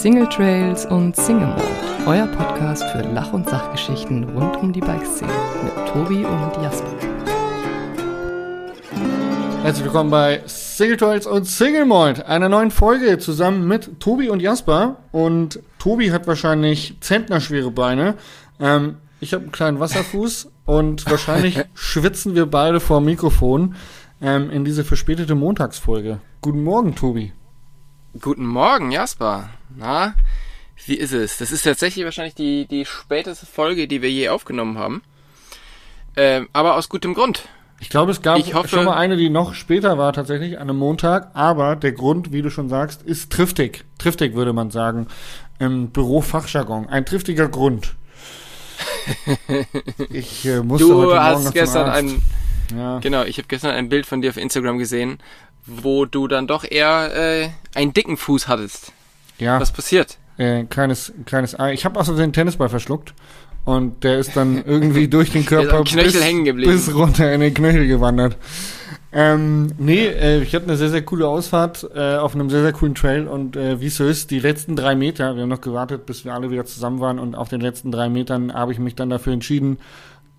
Single Trails und Single Mode, euer Podcast für Lach- und Sachgeschichten rund um die Bikeszene mit Tobi und Jasper. Herzlich willkommen bei Single Trails und Single Mode, einer neuen Folge zusammen mit Tobi und Jasper. Und Tobi hat wahrscheinlich zentnerschwere Beine. Ähm, ich habe einen kleinen Wasserfuß und wahrscheinlich schwitzen wir beide vor dem Mikrofon ähm, in diese verspätete Montagsfolge. Guten Morgen, Tobi. Guten Morgen, Jasper. Na, wie ist es? Das ist tatsächlich wahrscheinlich die, die späteste Folge, die wir je aufgenommen haben. Ähm, aber aus gutem Grund. Ich glaube, es gab Ich hoffe- schon mal eine, die noch später war, tatsächlich, an einem Montag. Aber der Grund, wie du schon sagst, ist triftig. Triftig würde man sagen. Im Bürofachjargon. Ein triftiger Grund. Ich äh, musste heute Du Morgen noch hast gestern ein, Ja. genau, ich habe gestern ein Bild von dir auf Instagram gesehen, wo du dann doch eher äh, einen dicken Fuß hattest. Ja, Was passiert? äh, kleines, kleines Ei. Ich habe auch so den Tennisball verschluckt. Und der ist dann irgendwie durch den Körper bis, hängen geblieben. bis runter in den Knöchel gewandert. Ähm, nee, äh, ich hatte eine sehr, sehr coole Ausfahrt äh, auf einem sehr, sehr coolen Trail und äh, wie es so ist, die letzten drei Meter, wir haben noch gewartet, bis wir alle wieder zusammen waren und auf den letzten drei Metern habe ich mich dann dafür entschieden,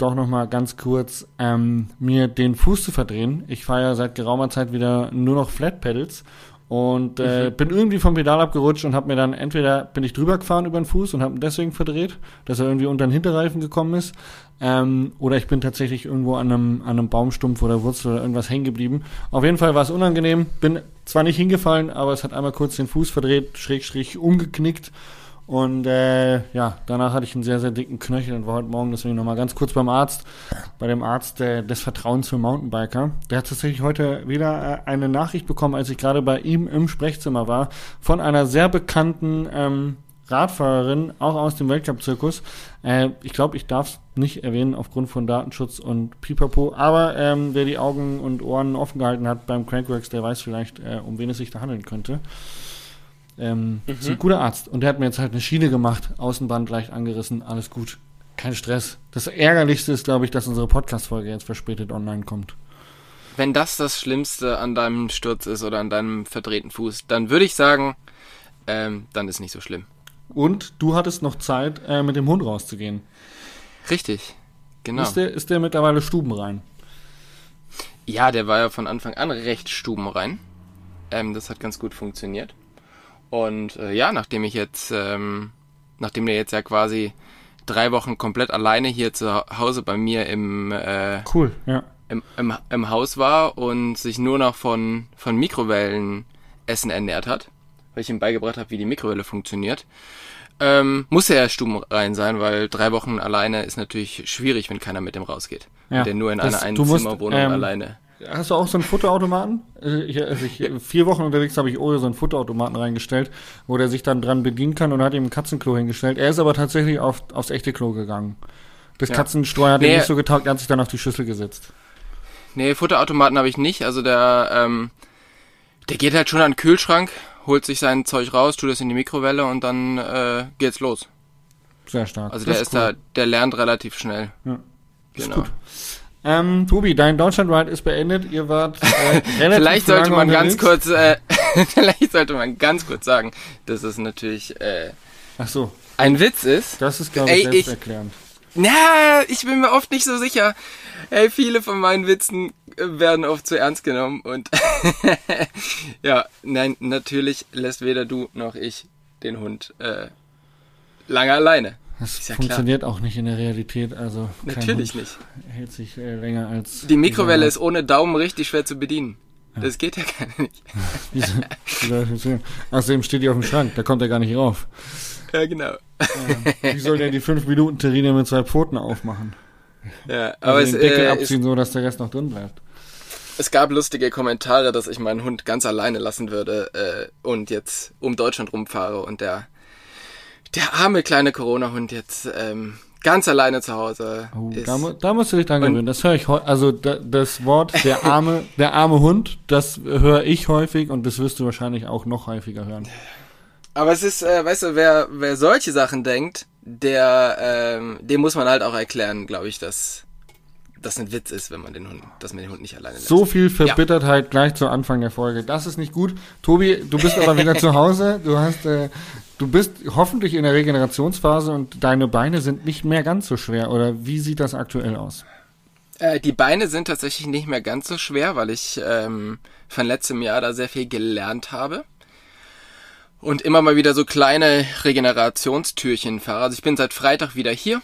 doch nochmal ganz kurz ähm, mir den Fuß zu verdrehen. Ich fahre ja seit geraumer Zeit wieder nur noch Flat Pedals und äh, bin irgendwie vom Pedal abgerutscht und habe mir dann entweder bin ich drüber gefahren über den Fuß und habe ihn deswegen verdreht, dass er irgendwie unter den Hinterreifen gekommen ist, ähm, oder ich bin tatsächlich irgendwo an einem, an einem Baumstumpf oder Wurzel oder irgendwas hängen geblieben. Auf jeden Fall war es unangenehm. Bin zwar nicht hingefallen, aber es hat einmal kurz den Fuß verdreht, schräg, schräg umgeknickt. Und äh, ja, danach hatte ich einen sehr, sehr dicken Knöchel und war heute Morgen deswegen nochmal ganz kurz beim Arzt, bei dem Arzt äh, des Vertrauens für Mountainbiker. Der hat tatsächlich heute wieder äh, eine Nachricht bekommen, als ich gerade bei ihm im Sprechzimmer war, von einer sehr bekannten ähm, Radfahrerin, auch aus dem Weltcup-Zirkus. Äh, ich glaube, ich darf es nicht erwähnen aufgrund von Datenschutz und Pipapo, aber ähm, wer die Augen und Ohren offen gehalten hat beim Crankworks, der weiß vielleicht, äh, um wen es sich da handeln könnte. Ähm, Ist ein guter Arzt. Und der hat mir jetzt halt eine Schiene gemacht, Außenband leicht angerissen, alles gut. Kein Stress. Das Ärgerlichste ist, glaube ich, dass unsere Podcast-Folge jetzt verspätet online kommt. Wenn das das Schlimmste an deinem Sturz ist oder an deinem verdrehten Fuß, dann würde ich sagen, ähm, dann ist nicht so schlimm. Und du hattest noch Zeit, äh, mit dem Hund rauszugehen. Richtig, genau. Ist, der, ist der mittlerweile stubenrein? Ja, der war ja von Anfang an recht stubenrein. Ähm, das hat ganz gut funktioniert. Und äh, ja, nachdem ich jetzt, ähm, nachdem der jetzt ja quasi drei Wochen komplett alleine hier zu Hause bei mir im, äh, Cool, ja. im, im, im Haus war und sich nur noch von, von Mikrowellenessen ernährt hat, weil ich ihm beigebracht habe, wie die Mikrowelle funktioniert, ähm, musste er stubenrein sein, weil drei Wochen alleine ist natürlich schwierig, wenn keiner mit dem rausgeht. Ja, der nur in das- einer Einzimmerwohnung ähm, alleine. Hast du auch so einen Futterautomaten? Äh, Ich, als ich vier Wochen unterwegs habe ich Ole so einen Futterautomaten reingestellt, wo der sich dann dran bedienen kann und hat ihm ein Katzenklo hingestellt. Er ist aber tatsächlich auf, aufs echte Klo gegangen. Das Ja. Katzenstreu hat ihm Nee. nicht so getaugt, er hat sich dann auf die Schüssel gesetzt. Nee, Futterautomaten habe ich nicht. Also der, ähm, der geht halt schon an den Kühlschrank, holt sich sein Zeug raus, tut es in die Mikrowelle und dann äh, geht's los. Sehr stark. Also Das der ist cool. da, der lernt relativ schnell. Ja. Ist Genau. gut. Ähm, Tobi, dein Deutschland-Ride ist beendet. Ihr wart äh, relativ Vielleicht sollte man ganz unterwegs. kurz, äh, vielleicht sollte man ganz kurz sagen, dass es natürlich äh, Ach so, ein Witz ist. das ist, glaube ich- selbsterklärend. Na, ich bin mir oft nicht so sicher. Ey, viele von meinen Witzen äh, werden oft zu ernst genommen und ja, nein, natürlich lässt weder du noch ich den Hund äh, lange alleine. Das ja klar. funktioniert auch nicht in der Realität. Also Natürlich nicht. hält sich äh, länger als... Die Mikrowelle Ja. ist ohne Daumen richtig schwer zu bedienen. Das geht ja gar nicht. Außerdem steht die auf dem Schrank, da kommt er gar nicht rauf. Ja, genau. Wie soll der die 5 Minuten Terrine mit zwei Pfoten aufmachen? Ja, Aber aber also es, den Deckel äh, es, abziehen, so dass der Rest noch drin bleibt. es gab lustige Kommentare, dass ich meinen Hund ganz alleine lassen würde äh, und jetzt um Deutschland rumfahre und der der arme kleine Corona-Hund jetzt ähm, ganz alleine zu Hause Oh, ist. da, da musst du dich dran gewöhnen. Das höre ich Also da, das Wort der arme, der arme Hund, das höre ich häufig und das wirst du wahrscheinlich auch noch häufiger hören. Aber es ist, äh, weißt du, wer, wer solche Sachen denkt, der, ähm, dem muss man halt auch erklären, glaube ich, dass das ein Witz ist, wenn man den Hund, dass man den Hund nicht alleine lässt. So viel Verbittertheit gleich zu Anfang der Folge. Das ist nicht gut. Tobi, du bist aber wieder zu Hause. Du hast, äh, du bist hoffentlich in der Regenerationsphase und deine Beine sind nicht mehr ganz so schwer. Oder wie sieht das aktuell aus? Äh, die Beine sind tatsächlich nicht mehr ganz so schwer, weil ich ähm, von letztem Jahr da sehr viel gelernt habe. Und immer mal wieder so kleine Regenerationstürchen fahre. Also ich bin seit Freitag wieder hier.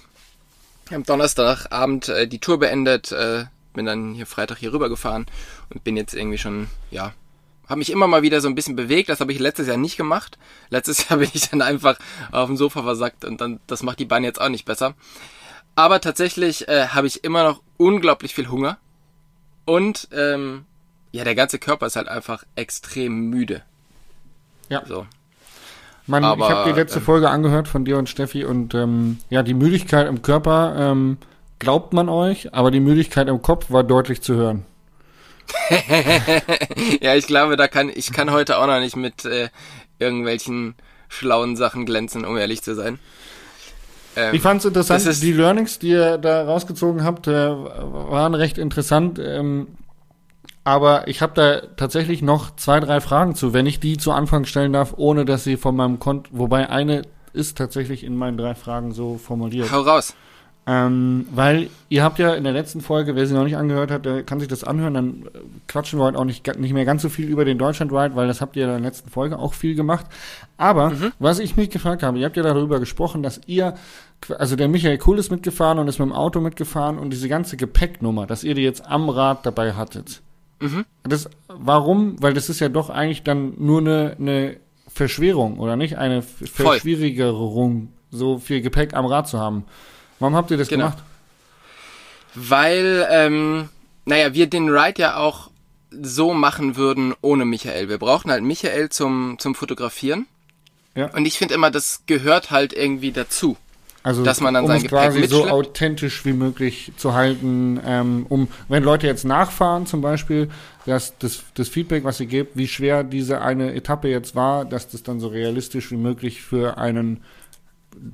Am Donnerstagabend äh, die Tour beendet, äh, bin dann hier Freitag hier rüber gefahren und bin jetzt irgendwie schon, ja, habe mich immer mal wieder so ein bisschen bewegt. Das habe ich letztes Jahr nicht gemacht. Letztes Jahr bin ich dann einfach auf dem Sofa versackt und dann das macht die Beine jetzt auch nicht besser. Aber tatsächlich äh, habe ich immer noch unglaublich viel Hunger und ähm, ja, der ganze Körper ist halt einfach extrem müde. Ja. So. Man, Aber, ich habe die letzte ähm, Folge angehört von dir und Steffi und ähm, ja, die Müdigkeit im Körper ähm, glaubt man euch, aber die Müdigkeit im Kopf war deutlich zu hören. ja, ich glaube, da kann ich kann heute auch noch nicht mit äh, irgendwelchen schlauen Sachen glänzen, um ehrlich zu sein. Ähm, Ich fand es interessant, die Learnings, die ihr da rausgezogen habt, äh, waren recht interessant. Ähm, aber ich habe da tatsächlich noch zwei, drei Fragen zu, wenn ich die zu Anfang stellen darf, ohne dass sie von meinem Konto, wobei eine ist tatsächlich in meinen drei Fragen so formuliert. hau raus. Ähm, weil ihr habt ja in der letzten Folge, wer sie noch nicht angehört hat, der kann sich das anhören, dann äh, quatschen wir heute auch nicht, nicht mehr ganz so viel über den Deutschland Ride, weil das habt ihr in der letzten Folge auch viel gemacht. Aber was ich mich gefragt habe, ihr habt ja darüber gesprochen, dass ihr, also der Michael Kuhl ist mitgefahren und ist mit dem Auto mitgefahren und diese ganze Gepäcknummer, dass ihr die jetzt am Rad dabei hattet. Das, warum? Weil das ist ja doch eigentlich dann nur eine, eine Verschwörung, oder nicht? Eine. Verschwierigerung, so viel Gepäck am Rad zu haben. Warum habt ihr das Genau. gemacht? Weil, ähm, naja, wir den Ride ja auch so machen würden ohne Michael. Wir brauchen halt Michael zum, zum Fotografieren. Ja. Und ich finde immer, das gehört halt irgendwie dazu. Also, Dass man dann um sein Gepäck quasi so authentisch wie möglich zu halten, ähm, um, wenn Leute jetzt nachfahren zum Beispiel, dass das, das Feedback, was ihr gebt, wie schwer diese eine Etappe jetzt war, dass das dann so realistisch wie möglich für einen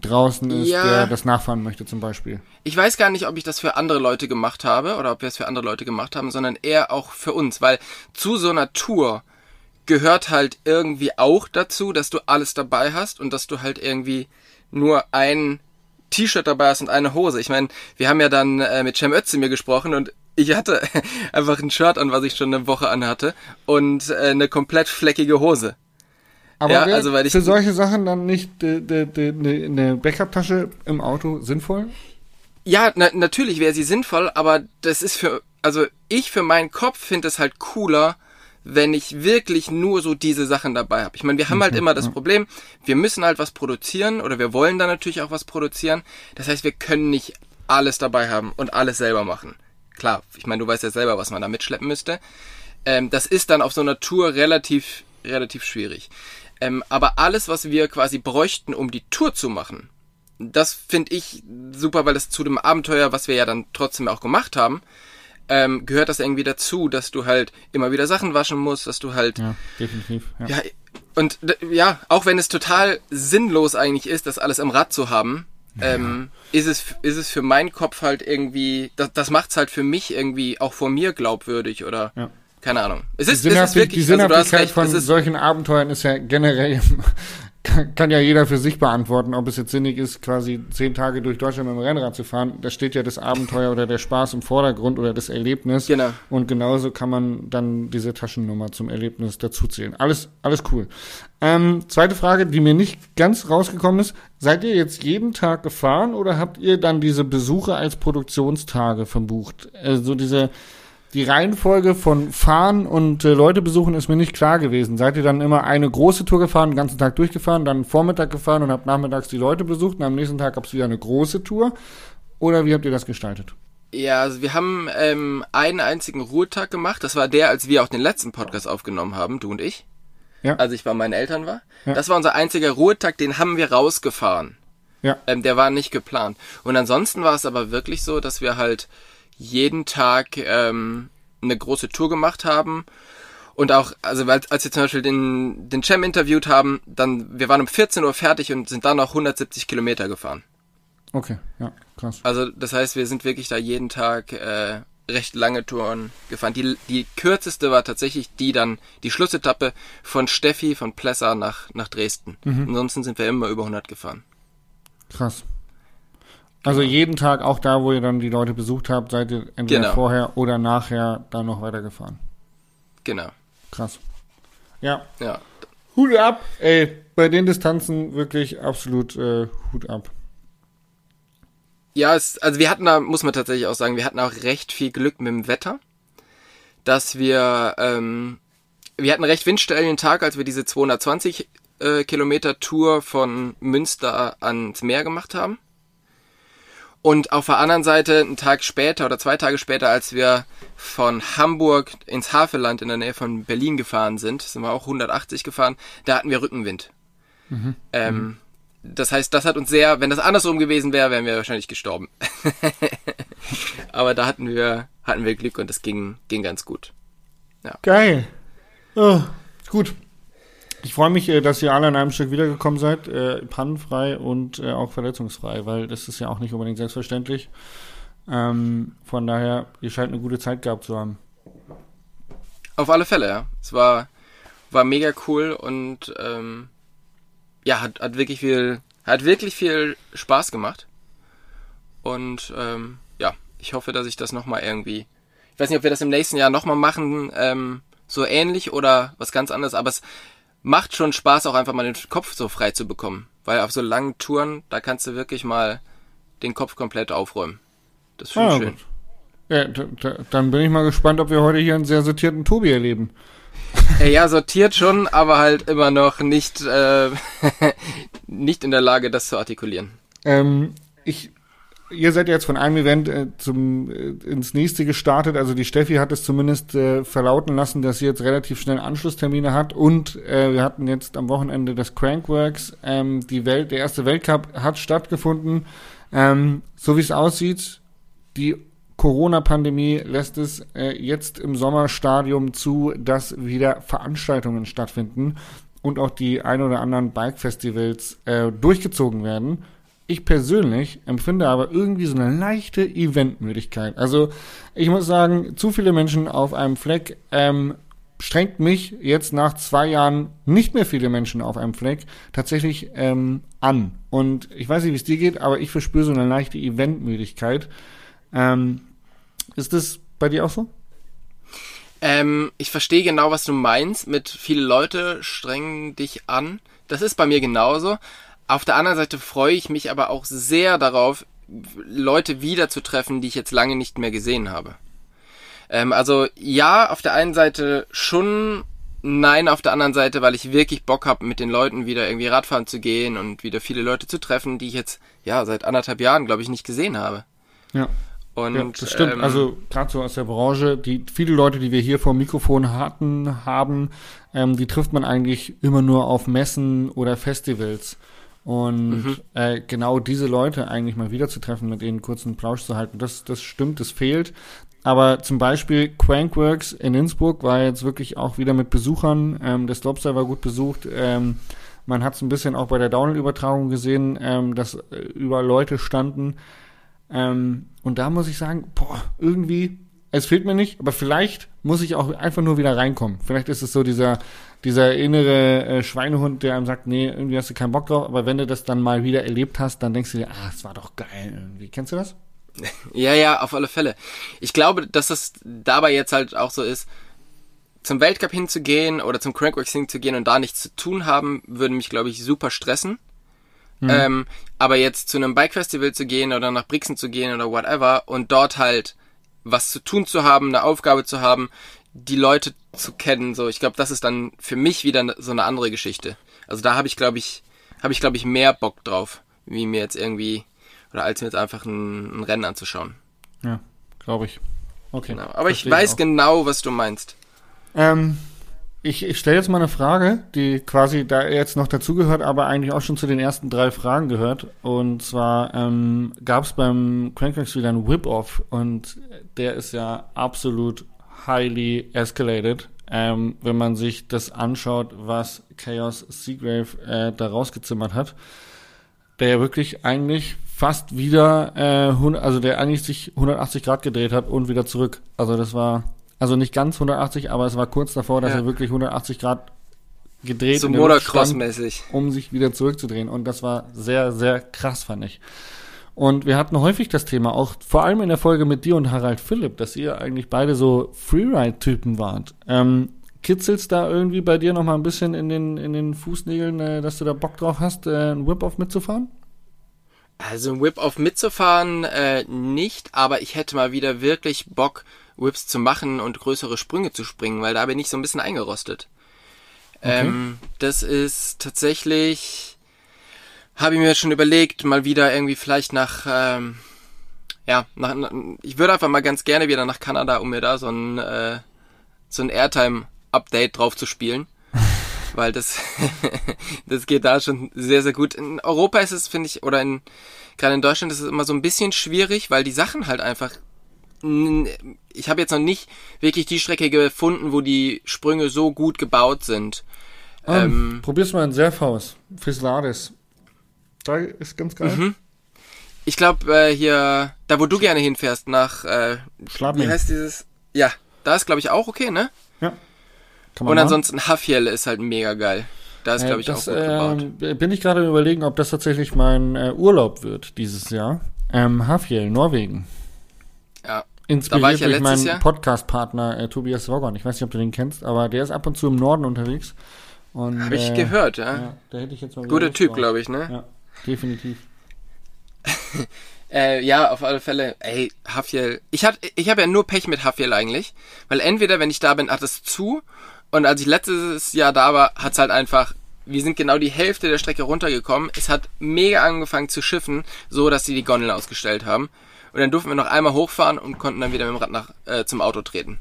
draußen ist, Ja. der das nachfahren möchte zum Beispiel. Ich weiß gar nicht, ob ich das für andere Leute gemacht habe oder ob wir es für andere Leute gemacht haben, sondern eher auch für uns, weil zu so einer Tour gehört halt irgendwie auch dazu, dass du alles dabei hast und dass du halt irgendwie nur ein T-Shirt dabei hast und eine Hose. Ich meine, wir haben ja dann äh, mit Cem Özdemir gesprochen und ich hatte einfach ein Shirt an, was ich schon eine Woche anhatte und äh, eine komplett fleckige Hose. Aber Ja, also weil ich- für solche Sachen dann nicht äh, eine Backup-Tasche im Auto sinnvoll? Ja, na, natürlich wäre sie sinnvoll, aber das ist für, also ich für meinen Kopf finde es halt cooler, wenn ich wirklich nur so diese Sachen dabei habe. Ich meine, wir haben halt immer das Problem, wir müssen halt was produzieren oder wir wollen dann natürlich auch was produzieren. Das heißt, wir können nicht alles dabei haben und alles selber machen. Klar, ich meine, du weißt ja selber, was man da mitschleppen müsste. Ähm, das ist dann auf so einer Tour relativ, relativ schwierig. Ähm, aber alles, was wir quasi bräuchten, um die Tour zu machen, das finde ich super, weil das zu dem Abenteuer, was wir ja dann trotzdem auch gemacht haben, ähm, gehört das irgendwie dazu, dass du halt immer wieder Sachen waschen musst, dass du halt, ja, Ja, definitiv. Ja. und d- ja, auch wenn es total sinnlos eigentlich ist, das alles am Rad zu haben, ähm, ist es ist es für meinen Kopf halt irgendwie, das, das macht's halt für mich irgendwie auch vor mir glaubwürdig oder Ja. Keine Ahnung. Es Die, ist, es ist Sinnhaftig, wirklich, die also Sinnhaftigkeit recht, von es ist, solchen Abenteuern ist ja generell, kann, kann ja jeder für sich beantworten, ob es jetzt sinnig ist, quasi zehn Tage durch Deutschland mit dem Rennrad zu fahren. Da steht ja das Abenteuer oder der Spaß im Vordergrund oder das Erlebnis. Genau. Und genauso kann man dann diese Taschennummer zum Erlebnis dazuzählen. Alles, alles cool. Ähm, zweite Frage, die mir nicht ganz rausgekommen ist. Seid ihr jetzt jeden Tag gefahren oder habt ihr dann diese Besuche als Produktionstage verbucht? Also diese, die Reihenfolge von Fahren und äh, Leute besuchen ist mir nicht klar gewesen. Seid ihr dann immer eine große Tour gefahren, den ganzen Tag durchgefahren, dann Vormittag gefahren und habt nachmittags die Leute besucht und am nächsten Tag gab es wieder eine große Tour? Oder wie habt ihr das gestaltet? Ja, also wir haben ähm, einen einzigen Ruhetag gemacht. Das war der, als wir auch den letzten Podcast aufgenommen haben, du und ich. Ja. Als ich bei meinen Eltern war. Ja. Das war unser einziger Ruhetag, den haben wir rausgefahren. Ja. Ähm, der war nicht geplant. Und ansonsten war es aber wirklich so, dass wir halt jeden Tag ähm, eine große Tour gemacht haben. Und auch, also als wir zum Beispiel den, den Cem interviewt haben, dann, wir waren um 14 Uhr fertig und sind dann noch 170 Kilometer gefahren. Okay, ja, krass. Also das heißt, wir sind wirklich da jeden Tag äh, recht lange Touren gefahren. Die, die kürzeste war tatsächlich die dann, die Schlussetappe von Steffi von Plessa nach, nach Dresden. Mhm. Ansonsten sind wir immer über 100 gefahren. Krass. Also jeden Tag, auch da, wo ihr dann die Leute besucht habt, seid ihr entweder Genau. vorher oder nachher dann noch weitergefahren. Genau. Krass. Ja, Ja. Hut ab. Ey, bei den Distanzen wirklich absolut äh, Hut ab. Ja, es, also wir hatten da, muss man tatsächlich auch sagen, wir hatten auch recht viel Glück mit dem Wetter, dass wir, ähm, wir hatten recht windstilen Tag, als wir diese 220 äh, Kilometer Tour von Münster ans Meer gemacht haben. Und auf der anderen Seite, einen Tag später oder zwei Tage später, als wir von Hamburg ins Havelland in der Nähe von Berlin gefahren sind, sind wir auch 180 gefahren, da hatten wir Rückenwind. Ähm, das heißt, das hat uns sehr, wenn das andersrum gewesen wäre, wären wir wahrscheinlich gestorben. Aber da hatten wir, hatten wir Glück und das ging, ging ganz gut. Geil. Oh, gut. Ich freue mich, äh, dass ihr alle an einem Stück wiedergekommen seid, äh, pannenfrei und äh, auch verletzungsfrei, weil das ist ja auch nicht unbedingt selbstverständlich. Ähm, von daher, ihr scheint eine gute Zeit gehabt zu haben. Auf alle Fälle, ja. Es war, war mega cool und ähm, ja, hat, hat wirklich viel, hat wirklich viel Spaß gemacht. Und ähm, ja, ich hoffe, dass ich das nochmal irgendwie. Ich weiß nicht, ob wir das im nächsten Jahr nochmal machen, ähm, so ähnlich oder was ganz anderes, aber es macht schon Spaß, auch einfach mal den Kopf so frei zu bekommen. Weil auf so langen Touren, da kannst du wirklich mal den Kopf komplett aufräumen. Das finde ich Ah, schön. gut. Ja, da, da, dann bin ich mal gespannt, ob wir heute hier einen sehr sortierten Tobi erleben. Äh, Ja, sortiert schon, aber halt immer noch nicht, äh, nicht in der Lage, das zu artikulieren. Ähm, ich, ihr seid jetzt von einem Event äh, zum äh, ins nächste gestartet. Also die Steffi hat es zumindest äh, verlauten lassen, dass sie jetzt relativ schnell Anschlusstermine hat. Und äh, wir hatten jetzt am Wochenende das Crankworks. Ähm, die Welt, der erste Weltcup hat stattgefunden. Ähm, so wie es aussieht, die Corona-Pandemie lässt es äh, jetzt im Sommerstadium zu, dass wieder Veranstaltungen stattfinden und auch die ein oder anderen Bike-Festivals äh, durchgezogen werden. Ich persönlich empfinde aber irgendwie so eine leichte Eventmüdigkeit. Also ich muss sagen, zu viele Menschen auf einem Fleck ähm, strengt mich jetzt nach zwei Jahren nicht mehr viele Menschen auf einem Fleck tatsächlich ähm, an. Und ich weiß nicht, wie es dir geht, aber ich verspüre so eine leichte Eventmüdigkeit. Ähm, ist das bei dir auch so? Ähm, ich verstehe genau, was du meinst mit viele Leute strengen dich an. Das ist bei mir genauso. Auf der anderen Seite freue ich mich aber auch sehr darauf, Leute wiederzutreffen, die ich jetzt lange nicht mehr gesehen habe. Ähm, also ja, auf der einen Seite schon, nein, auf der anderen Seite, weil ich wirklich Bock habe, mit den Leuten wieder irgendwie Radfahren zu gehen und wieder viele Leute zu treffen, die ich jetzt ja seit anderthalb Jahren, glaube ich, nicht gesehen habe. Ja. Und Ja, das stimmt. ähm, also gerade so aus der Branche, die viele Leute, die wir hier vor dem Mikrofon hatten, haben, ähm, die trifft man eigentlich immer nur auf Messen oder Festivals. Und Mhm. äh, genau diese Leute eigentlich mal wieder zu treffen, mit denen kurz einen Plausch zu halten, das, das stimmt, das fehlt. Aber zum Beispiel Crankworks in Innsbruck war jetzt wirklich auch wieder mit Besuchern. Ähm, der Slopestyle war gut besucht. Ähm, man hat es ein bisschen auch bei der Downhill-Übertragung gesehen, ähm, dass äh, überall Leute standen. Ähm, und da muss ich sagen, boah, irgendwie, es fehlt mir nicht, aber vielleicht muss ich auch einfach nur wieder reinkommen. Vielleicht ist es so dieser, dieser innere äh, Schweinehund, der einem sagt, nee, irgendwie hast du keinen Bock drauf, aber wenn du das dann mal wieder erlebt hast, dann denkst du dir, ah, es war doch geil irgendwie. Kennst du das? Ja, ja, auf alle Fälle. Ich glaube, dass das dabei jetzt halt auch so ist, zum Weltcup hinzugehen oder zum Crankworks hinzugehen und da nichts zu tun haben, würde mich, glaube ich, super stressen. Ähm, aber jetzt zu einem Bike-Festival zu gehen oder nach Brixen zu gehen oder whatever und dort halt was zu tun zu haben, eine Aufgabe zu haben, die Leute zu kennen, so, ich glaube, das ist dann für mich wieder so eine andere Geschichte. Also da habe ich, glaube ich, habe ich, glaube ich, mehr Bock drauf, wie mir jetzt irgendwie, oder als mir jetzt einfach ein, ein Rennen anzuschauen. Ja, glaube ich. Okay. Genau. Aber ich weiß auch. genau, was du meinst. Ähm, ich ich stelle jetzt mal eine Frage, die quasi da jetzt noch dazugehört, aber eigentlich auch schon zu den ersten drei Fragen gehört. Und zwar ähm, gab es beim Crankworks wieder einen Whip-Off und der ist ja absolut highly escalated. Ähm, wenn man sich das anschaut, was Chaos Seagrave äh, da rausgezimmert hat, der ja wirklich eigentlich fast wieder, äh, also der eigentlich sich 180 Grad gedreht hat und wieder zurück. Also das war, also nicht ganz 180, aber es war kurz davor, dass Ja. er wirklich 180 Grad gedreht So Motocross-mäßig. um sich wieder zurückzudrehen. Und das war sehr, sehr krass, fand ich. Und wir hatten häufig das Thema, auch vor allem in der Folge mit dir und Harald Philipp, dass ihr eigentlich beide so Freeride-Typen wart. Ähm, kitzelt's da irgendwie bei dir noch mal ein bisschen in den, in den Fußnägeln, äh, dass du da Bock drauf hast, äh, einen Whip-Off mitzufahren? Also ein Whip-Off mitzufahren äh, nicht, aber ich hätte mal wieder wirklich Bock, Whips zu machen und größere Sprünge zu springen, weil da bin ich so ein bisschen eingerostet. Ähm, das ist tatsächlich, habe ich mir schon überlegt, mal wieder irgendwie vielleicht nach, ähm, ja, nach, ich würde einfach mal ganz gerne wieder nach Kanada, um mir da so ein, äh, so ein Airtime-Update drauf zu spielen. Weil das, das geht da schon sehr, sehr gut. In Europa ist es, finde ich, oder in, gerade in Deutschland ist es immer so ein bisschen schwierig, weil die Sachen halt einfach, ich habe jetzt noch nicht wirklich die Strecke gefunden, wo die Sprünge so gut gebaut sind. Ähm, probier's mal in Serfaus, Fislades. Da ist ganz geil. Mhm. Ich glaube, äh, hier, da wo du gerne hinfährst, nach, äh, Schladming. wie heißt dieses? Ja, da ist, glaube ich, auch okay, ne? Ja. Und machen. ansonsten Hafjell ist halt mega geil. Da ist, Äh, glaube ich, das, auch gut gebaut. ähm, bin ich gerade im überlegen, ob das tatsächlich mein äh, Urlaub wird dieses Jahr. Ähm, Hafjell, Norwegen. Ja. Inspiriert ich ja durch meinen. Podcast-Partner äh, Tobias Wogon. Ich weiß nicht, ob du den kennst, aber der ist ab und zu im Norden unterwegs. Habe ich äh, gehört, ja. Ja, da hätte ich jetzt mal Guter Typ, glaube ich, ne? Ja, definitiv. Äh, ja, auf alle Fälle. Ey, Hafjell. Ich ich hab ja nur Pech mit Hafjell eigentlich. Weil entweder, wenn ich da bin, hat es zu. Und als ich letztes Jahr da war, hat's halt einfach, wir sind genau die Hälfte der Strecke runtergekommen. Es hat mega angefangen zu schiffen, so dass sie die Gondeln ausgestellt haben. Und dann durften wir noch einmal hochfahren und konnten dann wieder mit dem Rad nach, äh, zum Auto treten.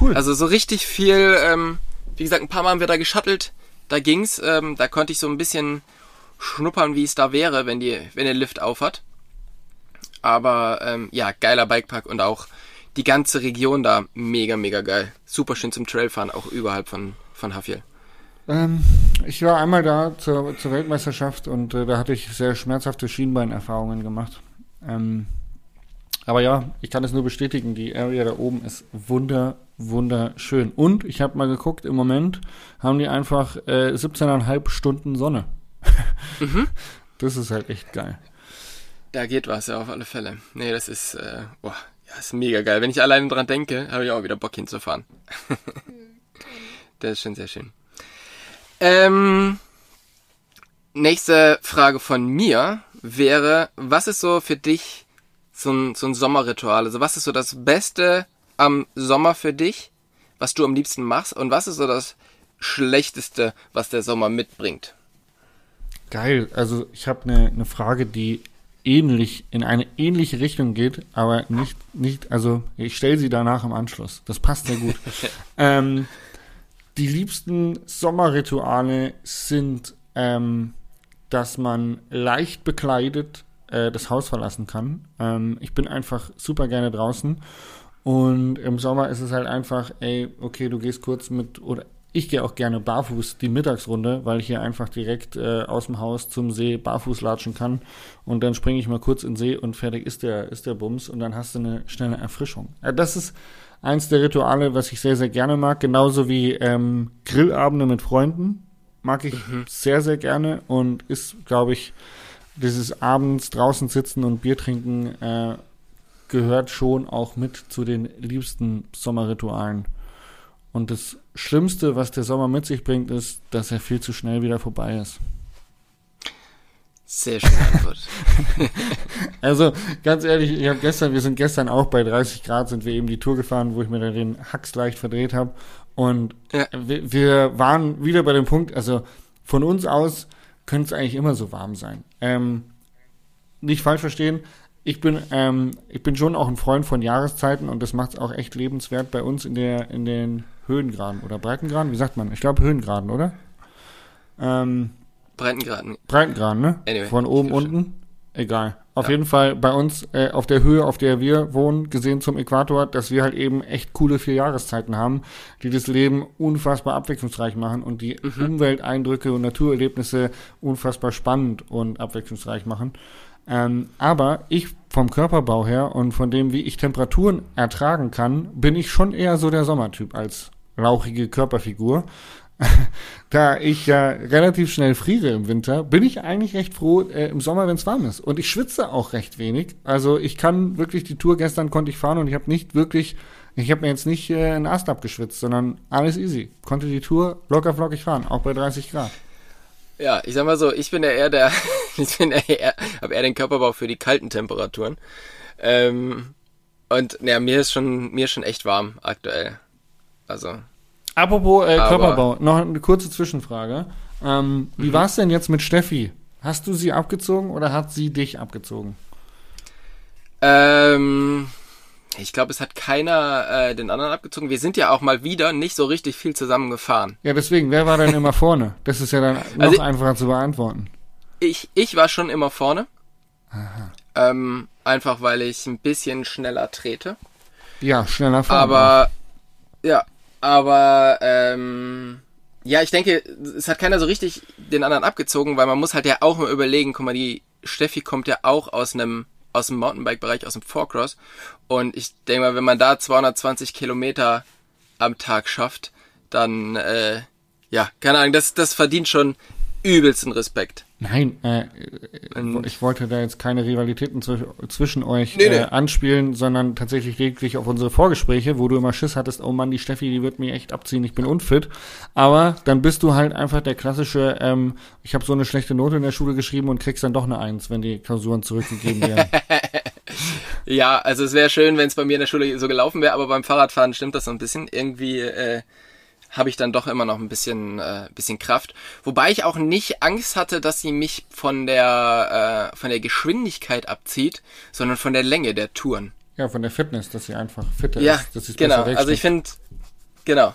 Cool. Also so richtig viel, ähm, wie gesagt, ein paar Mal haben wir da geschattelt. Da ging's, ähm, da konnte ich so ein bisschen schnuppern, wie es da wäre, wenn die, wenn der Lift aufhat. Aber ähm, ja, geiler Bikepark und auch die ganze Region da mega, mega geil. Super schön zum Trailfahren, auch überhalb von, von Hafjell. Ähm, ich war einmal da zur, zur Weltmeisterschaft und äh, da hatte ich sehr schmerzhafte Schienbeinerfahrungen gemacht. Ähm, aber ja, ich kann es nur bestätigen, die Area da oben ist wunder, wunderschön. Und ich habe mal geguckt, im Moment haben die einfach äh, 17,5 Stunden Sonne. Das ist halt echt geil. Da geht was, ja, auf alle Fälle. Nee, das ist, äh, boah, ja, ist mega geil. Wenn ich alleine dran denke, habe ich auch wieder Bock hinzufahren. das ist schon sehr schön. Ähm, nächste Frage von mir wäre, was ist so für dich so ein, so ein Sommerritual? Also was ist so das Beste am Sommer für dich, was du am liebsten machst? Und was ist so das Schlechteste, was der Sommer mitbringt? Geil. Also ich habe eine ne Frage, die ähnlich in eine ähnliche Richtung geht, aber nicht nicht. Also ich stelle sie danach im Anschluss. Das passt sehr gut. ähm, die liebsten Sommerrituale sind, ähm, dass man leicht bekleidet äh, das Haus verlassen kann. Ähm, ich bin einfach super gerne draußen und im Sommer ist es halt einfach, ey, okay, du gehst kurz mit oder ich gehe auch gerne barfuß die Mittagsrunde, weil ich hier einfach direkt äh, aus dem Haus zum See barfuß latschen kann und dann springe ich mal kurz in den See und fertig ist der ist der Bums und dann hast du eine schnelle Erfrischung. Äh, das ist eins der Rituale, was ich sehr sehr gerne mag, genauso wie ähm, Grillabende mit Freunden mag ich sehr sehr gerne und ist glaube ich dieses abends draußen sitzen und Bier trinken äh, gehört schon auch mit zu den liebsten Sommerritualen. Und das Schlimmste, was der Sommer mit sich bringt, ist, dass er viel zu schnell wieder vorbei ist. Sehr schöne Antwort. Also ganz ehrlich, ich habe gestern, wir sind gestern auch bei 30 Grad, sind wir eben die Tour gefahren, wo ich mir dann den Hax leicht verdreht habe. Und Ja. wir, wir waren wieder bei dem Punkt, also von uns aus könnte es eigentlich immer so warm sein. Ähm, nicht falsch verstehen, ich bin, ähm, ich bin schon auch ein Freund von Jahreszeiten und das macht es auch echt lebenswert bei uns in der, in den Höhengraden oder Breitengraden, wie sagt man? Ich glaube Höhengraden, oder? Ähm, Breitengraden. Breitengraden, ne? Anyway, Von oben, glaub schon. unten? Egal. Auf Ja. jeden Fall bei uns äh, auf der Höhe, auf der wir wohnen, gesehen zum Äquator, dass wir halt eben echt coole vier Jahreszeiten haben, die das Leben unfassbar abwechslungsreich machen und die Mhm. Umwelteindrücke und Naturerlebnisse unfassbar spannend und abwechslungsreich machen. Ähm, aber ich vom Körperbau her und von dem, wie ich Temperaturen ertragen kann, bin ich schon eher so der Sommertyp als rauchige Körperfigur. da ich ja relativ schnell friere im Winter, bin ich eigentlich recht froh äh, im Sommer, wenn es warm ist. Und ich schwitze auch recht wenig. Also ich kann wirklich die Tour gestern konnte ich fahren und ich habe nicht wirklich, ich habe mir jetzt nicht äh, einen Ast abgeschwitzt, sondern alles easy. Konnte die Tour locker flockig fahren, auch bei 30 Grad. Ja, ich sag mal so, ich bin ja eher der, ich bin eher, habe eher den Körperbau für die kalten Temperaturen. Ähm, und ja, mir ist schon, mir ist schon echt warm aktuell. Also Apropos äh, Körperbau, noch eine kurze Zwischenfrage. Ähm, wie mhm. war es denn jetzt mit Steffi? Hast du sie abgezogen oder hat sie dich abgezogen? Ähm, ich glaube, es hat keiner äh, den anderen abgezogen. Wir sind ja auch mal wieder nicht so richtig viel zusammen gefahren. Ja, deswegen, wer war denn immer vorne? Das ist ja dann noch also, einfacher zu beantworten. Ich, ich war schon immer vorne. Aha. Ähm, einfach weil ich ein bisschen schneller trete. Ja, schneller fahren. Aber ja, aber ähm, ja, ich denke, es hat keiner so richtig den anderen abgezogen, weil man muss halt ja auch mal überlegen, guck mal, die Steffi kommt ja auch aus einem aus dem Mountainbike-Bereich, aus dem Forecross. Und ich denke mal, wenn man da 220 Kilometer am Tag schafft, dann, äh, ja, keine Ahnung, das, das verdient schon übelsten Respekt. Nein, äh, ich wollte da jetzt keine Rivalitäten zwischen euch nee, nee. Äh, anspielen, sondern tatsächlich lediglich auf unsere Vorgespräche, wo du immer Schiss hattest, oh Mann, die Steffi, die wird mich echt abziehen, ich bin unfit. Aber dann bist du halt einfach der klassische, ähm, ich habe so eine schlechte Note in der Schule geschrieben und kriegst dann doch eine Eins, wenn die Klausuren zurückgegeben werden. ja, also es wäre schön, wenn es bei mir in der Schule so gelaufen wäre, aber beim Fahrradfahren stimmt das so ein bisschen. Irgendwie äh, habe ich dann doch immer noch ein bisschen, äh, bisschen Kraft. Wobei ich auch nicht Angst hatte, dass sie mich von der, äh, von der Geschwindigkeit abzieht, sondern von der Länge der Touren. Ja, von der Fitness, dass sie einfach fitter ja, ist. Dass genau. Also ich finde, genau.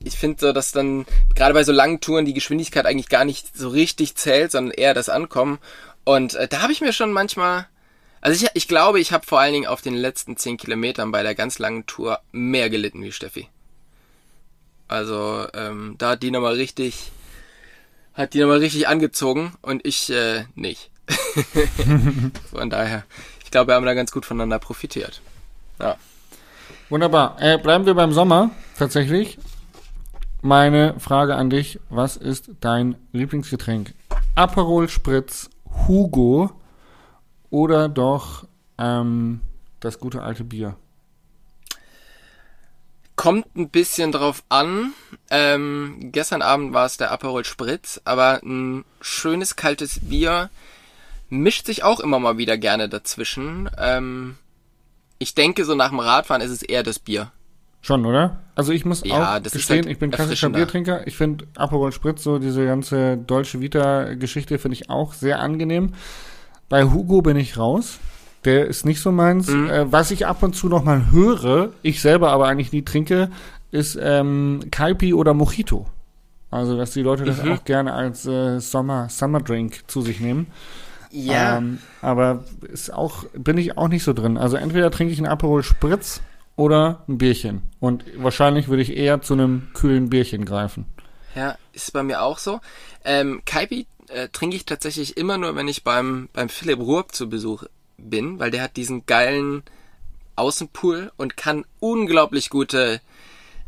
Ich finde so, dass dann gerade bei so langen Touren die Geschwindigkeit eigentlich gar nicht so richtig zählt, sondern eher das Ankommen. Und äh, da habe ich mir schon manchmal, also ich, ich glaube, ich habe vor allen Dingen auf den letzten zehn Kilometern bei der ganz langen Tour mehr gelitten wie Steffi. Also ähm, da hat die nochmal richtig, hat die nochmal richtig angezogen und ich äh, nicht. Von daher, ich glaube, wir haben da ganz gut voneinander profitiert. Ja. Wunderbar. Äh, bleiben wir beim Sommer tatsächlich. Meine Frage an dich: Was ist dein Lieblingsgetränk? Aperol Spritz, Hugo oder doch ähm, das gute alte Bier? Kommt ein bisschen drauf an. Ähm, gestern Abend war es der Aperol Spritz, aber ein schönes kaltes Bier mischt sich auch immer mal wieder gerne dazwischen. Ähm, ich denke, so nach dem Radfahren ist es eher das Bier. Schon, oder? Also ich muss ja, auch gestehen, halt ich bin klassischer Biertrinker. Ich finde Aperol Spritz, so diese ganze Dolce Vita-Geschichte, finde ich auch sehr angenehm. Bei Hugo bin ich raus. Der ist nicht so meins. Mhm. Äh, was ich ab und zu noch mal höre, ich selber aber eigentlich nie trinke, ist ähm, Kaipi oder Mojito. Also, dass die Leute das mhm. auch gerne als äh, Sommer, Summer Drink zu sich nehmen. Ja. Ähm, aber ist auch, bin ich auch nicht so drin. Also entweder trinke ich einen Aperol Spritz oder ein Bierchen. Und wahrscheinlich würde ich eher zu einem kühlen Bierchen greifen. Ja, ist bei mir auch so. Ähm, Kaipi äh, trinke ich tatsächlich immer nur, wenn ich beim, beim Philipp Ruhrb zu Besuch bin, weil der hat diesen geilen Außenpool und kann unglaublich gute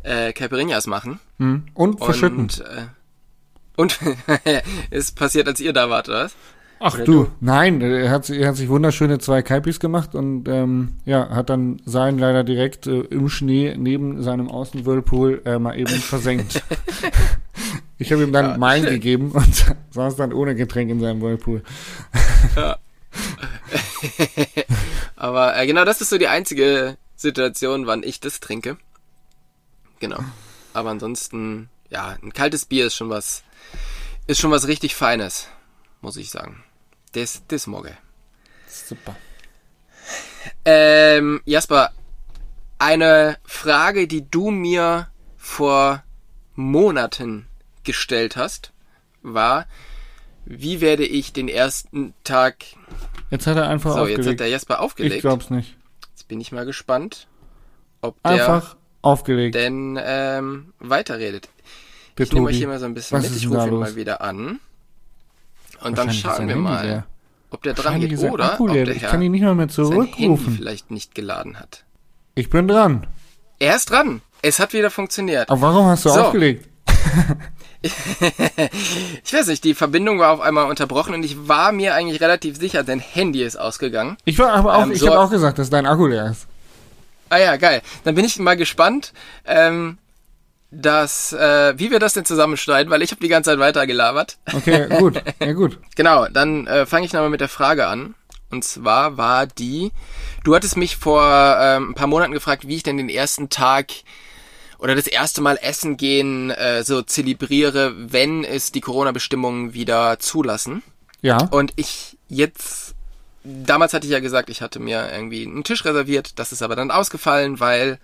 äh, Caipirinhas machen. Hm. Und verschütten. Und, äh, und ist passiert, als ihr da wart, oder was? Ach oder du, du, nein, er hat, er hat sich wunderschöne zwei Kaipis gemacht und ähm, ja, hat dann seinen leider direkt äh, im Schnee neben seinem Außenwhirlpool äh, mal eben versenkt. ich habe ihm dann ja, meinen gegeben und saß dann ohne Getränk in seinem Whirlpool. ja. Aber äh, genau, das ist so die einzige Situation, wann ich das trinke. Genau. Aber ansonsten, ja, ein kaltes Bier ist schon was, ist schon was richtig Feines, muss ich sagen. Das, das morgen. Super. Ähm, Jasper, eine Frage, die du mir vor Monaten gestellt hast, war, wie werde ich den ersten Tag. Jetzt hat er einfach so, aufgelegt. jetzt hat der Jesper aufgelegt. Ich glaub's nicht. Jetzt bin ich mal gespannt, ob der einfach aufgelegt. denn ähm, weiterredet. Der ich nehme euch hier mal so ein bisschen Was mit. Ich rufe ihn mal wieder an. Und dann schauen wir mal. Der. ob der dran geht oder Akku ob der Ich Herr kann ihn nicht mehr, mehr zurückrufen. vielleicht nicht geladen hat. Ich bin dran. Er ist dran. Es hat wieder funktioniert. Aber warum hast du So. aufgelegt? Ich weiß nicht, die Verbindung war auf einmal unterbrochen und ich war mir eigentlich relativ sicher, dein Handy ist ausgegangen. Ich war aber auch, Ähm, ich so- habe auch gesagt, dass dein Akku leer ist. Ah ja, geil. Dann bin ich mal gespannt, ähm, dass, äh, wie wir das denn zusammenschneiden, weil ich habe die ganze Zeit weitergelabert. Okay, gut. Ja, gut. Genau, dann äh, fange ich nochmal mit der Frage an. Und zwar war die, du hattest mich vor ähm, ein paar Monaten gefragt, wie ich denn den ersten Tag oder das erste Mal essen gehen äh, so zelebriere, wenn es die Corona-Bestimmungen wieder zulassen. Ja. Und ich jetzt, damals hatte ich ja gesagt, ich hatte mir irgendwie einen Tisch reserviert, das ist aber dann ausgefallen, weil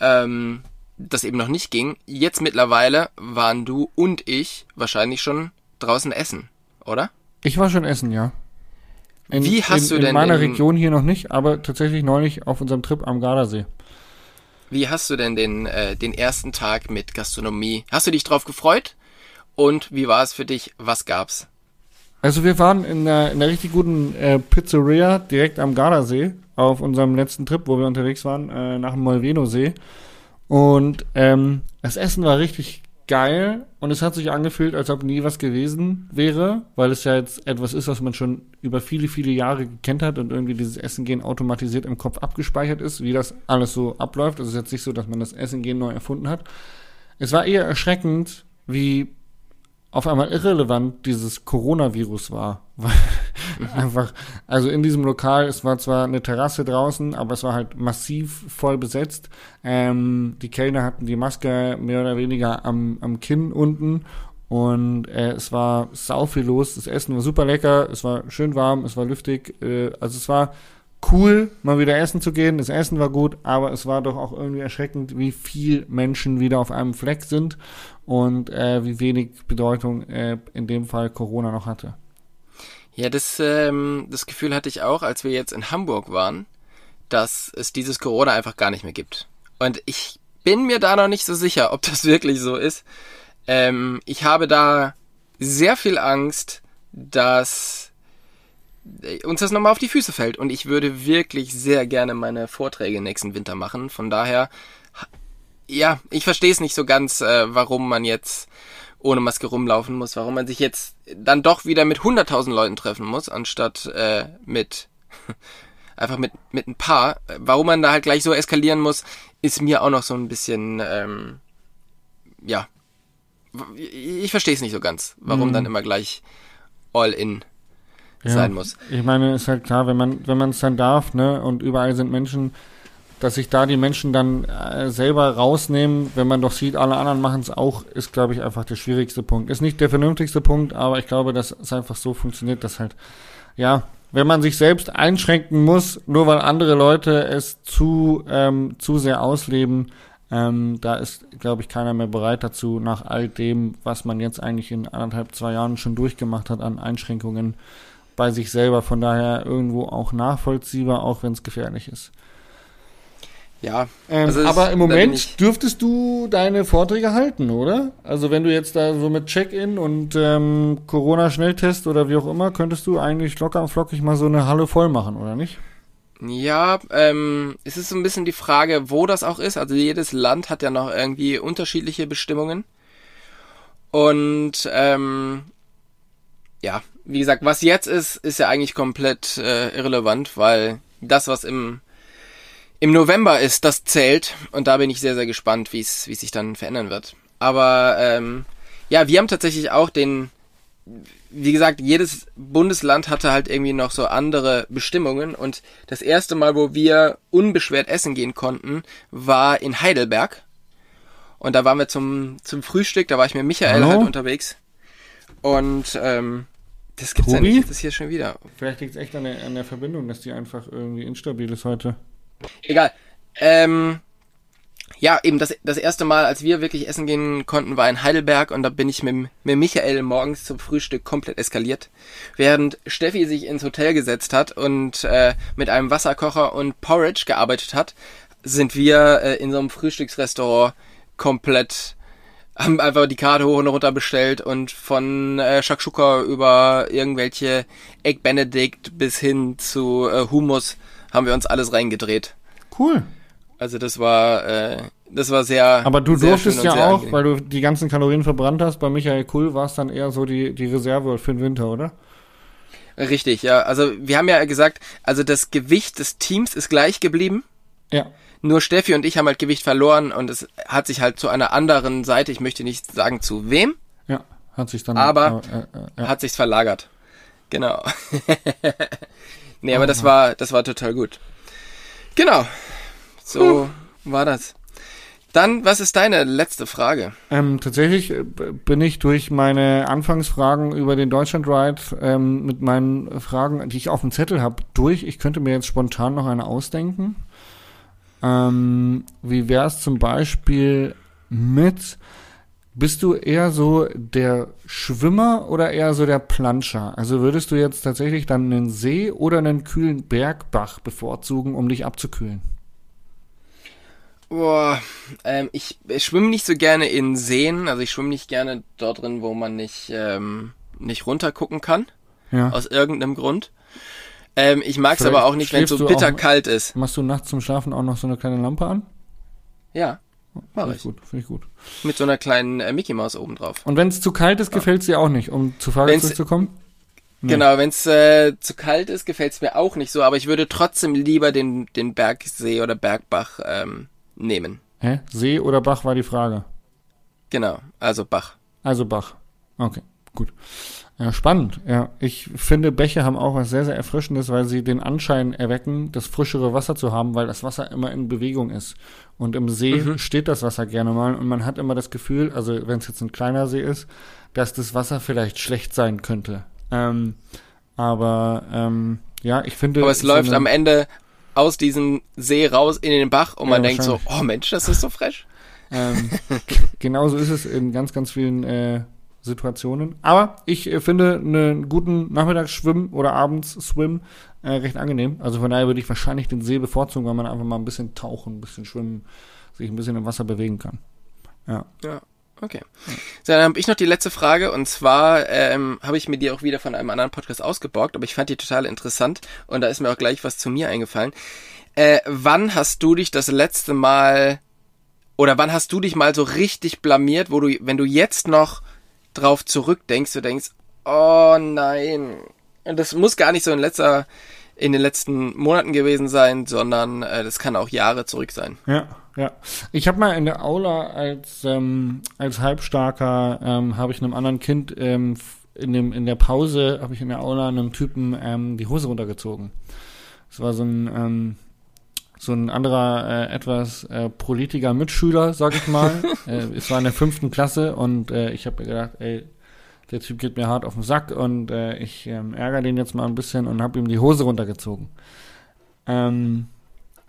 ähm, das eben noch nicht ging. Jetzt mittlerweile waren du und ich wahrscheinlich schon draußen essen, oder? Ich war schon essen, ja. In, Wie hast in, du denn In meiner den- Region hier noch nicht, aber tatsächlich neulich auf unserem Trip am Gardasee. Wie hast du denn den, äh, den ersten Tag mit Gastronomie? Hast du dich drauf gefreut? Und wie war es für dich? Was gab's? Also wir waren in einer, in einer richtig guten äh, Pizzeria direkt am Gardasee auf unserem letzten Trip, wo wir unterwegs waren, äh, nach dem Molveno-See. Und ähm, das Essen war richtig geil und es hat sich angefühlt, als ob nie was gewesen wäre, weil es ja jetzt etwas ist, was man schon über viele, viele Jahre gekannt hat und irgendwie dieses Essen gehen automatisiert im Kopf abgespeichert ist, wie das alles so abläuft. Es ist jetzt nicht so, dass man das Essen gehen neu erfunden hat. Es war eher erschreckend, wie auf einmal irrelevant dieses Coronavirus war. Einfach, also in diesem Lokal, es war zwar eine Terrasse draußen, aber es war halt massiv voll besetzt. Ähm, die Kellner hatten die Maske mehr oder weniger am, am Kinn unten und äh, es war sau viel los. Das Essen war super lecker, es war schön warm, es war lüftig. Äh, also es war cool, mal wieder essen zu gehen. Das Essen war gut, aber es war doch auch irgendwie erschreckend, wie viel Menschen wieder auf einem Fleck sind und äh, wie wenig Bedeutung äh, in dem Fall Corona noch hatte. Ja, das, ähm, das Gefühl hatte ich auch, als wir jetzt in Hamburg waren, dass es dieses Corona einfach gar nicht mehr gibt. Und ich bin mir da noch nicht so sicher, ob das wirklich so ist. Ähm, ich habe da sehr viel Angst, dass äh, uns das nochmal auf die Füße fällt. Und ich würde wirklich sehr gerne meine Vorträge nächsten Winter machen. Von daher, ja, ich verstehe es nicht so ganz, äh, warum man jetzt ohne Maske rumlaufen muss, warum man sich jetzt dann doch wieder mit 100.000 Leuten treffen muss, anstatt äh, mit einfach mit mit ein paar. Warum man da halt gleich so eskalieren muss, ist mir auch noch so ein bisschen ähm, ja. Ich verstehe es nicht so ganz, warum Mhm. dann immer gleich all in sein muss. Ich meine, ist halt klar, wenn man wenn man es dann darf, ne, und überall sind Menschen, dass sich da die Menschen dann äh, selber rausnehmen, wenn man doch sieht, alle anderen machen es auch, ist, glaube ich, einfach der schwierigste Punkt. Ist nicht der vernünftigste Punkt, aber ich glaube, dass es einfach so funktioniert, dass halt, ja, wenn man sich selbst einschränken muss, nur weil andere Leute es zu, ähm, zu sehr ausleben, ähm, da ist, glaube ich, keiner mehr bereit dazu, nach all dem, was man jetzt eigentlich in anderthalb, zwei Jahren schon durchgemacht hat an Einschränkungen bei sich selber. Von daher irgendwo auch nachvollziehbar, auch wenn es gefährlich ist. Ja, Ähm, Also aber im Moment dürftest du deine Vorträge halten, oder? Also wenn du jetzt da so mit Check-in und ähm, Corona-Schnelltest oder wie auch immer, könntest du eigentlich locker und flockig mal so eine Halle voll machen, oder nicht? Ja, ähm, es ist so ein bisschen die Frage, wo das auch ist. Also jedes Land hat ja noch irgendwie unterschiedliche Bestimmungen. Und ähm, ja, wie gesagt, was jetzt ist, ist ja eigentlich komplett äh, irrelevant, weil das, was im im November ist, das zählt. Und da bin ich sehr, sehr gespannt, wie es wie es sich dann verändern wird. Aber ähm, ja, wir haben tatsächlich auch den wie gesagt, jedes Bundesland hatte halt irgendwie noch so andere Bestimmungen und das erste Mal, wo wir unbeschwert essen gehen konnten, war in Heidelberg. Und da waren wir zum, zum Frühstück, da war ich mit Michael Hallo? halt unterwegs. Und ähm, das gibt's ja Tobi? nicht, jetzt ist hier schon wieder. Vielleicht liegt es echt an der, an der Verbindung, dass die einfach irgendwie instabil ist heute. Egal. Ähm, ja, eben das, das erste Mal, als wir wirklich essen gehen konnten, war in Heidelberg und da bin ich mit, mit Michael morgens zum Frühstück komplett eskaliert. Während Steffi sich ins Hotel gesetzt hat und äh, mit einem Wasserkocher und Porridge gearbeitet hat, sind wir äh, in so einem Frühstücksrestaurant komplett haben einfach die Karte hoch und runter bestellt und von äh, Shakshuka über irgendwelche Egg Benedict bis hin zu äh, Hummus haben wir uns alles reingedreht. Cool. Also das war äh, das war sehr Aber du sehr durftest ja auch, angenehm. weil du die ganzen Kalorien verbrannt hast. Bei Michael Kuhl war es dann eher so die, die Reserve für den Winter, oder? Richtig, ja. Also wir haben ja gesagt, also das Gewicht des Teams ist gleich geblieben. Ja. Nur Steffi und ich haben halt Gewicht verloren und es hat sich halt zu einer anderen Seite, ich möchte nicht sagen zu wem, Ja. Hat sich dann. Aber- äh, äh, ja. hat sich's verlagert. Genau. nee, aber das war, das war total gut. Genau. So war das. Dann, was ist deine letzte Frage? Ähm, tatsächlich äh, bin ich durch meine Anfangsfragen über den Deutschlandride ähm, mit meinen Fragen, die ich auf dem Zettel habe, durch. Ich könnte mir jetzt spontan noch eine ausdenken. Ähm, wie wäre es zum Beispiel mit, bist du eher so der Schwimmer oder eher so der Planscher? Also würdest du jetzt tatsächlich dann einen See oder einen kühlen Bergbach bevorzugen, um dich abzukühlen? Boah, ähm, ich, ich schwimme nicht so gerne in Seen, also ich schwimme nicht gerne dort drin, wo man nicht, ähm, nicht runter gucken kann, Ja. aus irgendeinem Grund. Ähm, ich mag es aber auch nicht, wenn es so schläfst du bitter auch- kalt ist. Machst du nachts zum Schlafen auch noch so eine kleine Lampe an? Ja, mach Finde ich gut, finde ich gut. Mit so einer kleinen äh, Mickey Maus oben drauf. Und wenn es zu kalt ist, gefällt es dir auch nicht, um zur Frage Wenn's- zurückzukommen? Nee. Genau, wenn es äh, zu kalt ist, gefällt es mir auch nicht so, aber ich würde trotzdem lieber den, den Bergsee oder Bergbach ähm, nehmen. Hä? See oder Bach war die Frage. Genau, also Bach. Also Bach. Okay, gut. Ja, spannend. Ja, ich finde, Bäche haben auch was sehr, sehr Erfrischendes, weil sie den Anschein erwecken, das frischere Wasser zu haben, weil das Wasser immer in Bewegung ist. Und im See Mhm. steht das Wasser gerne mal und man hat immer das Gefühl, also wenn es jetzt ein kleiner See ist, dass das Wasser vielleicht schlecht sein könnte. Ähm, aber ähm, ja, ich finde. Aber es so läuft am Ende aus diesem See raus in den Bach und Ja, man denkt so, oh Mensch, das ist so fresh. Ähm, genauso ist es in ganz, ganz vielen äh, Situationen. Aber ich äh, finde einen guten Nachmittagsschwimmen oder abends Swim äh, recht angenehm. Also von daher würde ich wahrscheinlich den See bevorzugen, weil man einfach mal ein bisschen tauchen, ein bisschen schwimmen, sich ein bisschen im Wasser bewegen kann. Ja. Ja, okay. So, dann habe ich noch die letzte Frage und zwar ähm, habe ich mir die auch wieder von einem anderen Podcast ausgeborgt, aber ich fand die total interessant und da ist mir auch gleich was zu mir eingefallen. Äh, wann hast du dich das letzte Mal oder wann hast du dich mal so richtig blamiert, wo du, wenn du jetzt noch drauf zurückdenkst, du denkst, oh nein. Das muss gar nicht so in letzter, in den letzten Monaten gewesen sein, sondern äh, das kann auch Jahre zurück sein. Ja, ja. Ich habe mal in der Aula als ähm, als Halbstarker ähm, habe ich einem anderen Kind ähm, in dem in der Pause habe ich in der Aula einem Typen ähm, die Hose runtergezogen. Es war so ein ähm, so ein anderer äh, etwas äh, politiker Mitschüler, sag ich mal. äh, es war in der fünften Klasse und äh, ich habe mir gedacht, ey, der Typ geht mir hart auf den Sack und äh, ich ähm, ärgere den jetzt mal ein bisschen und habe ihm die Hose runtergezogen. Ähm,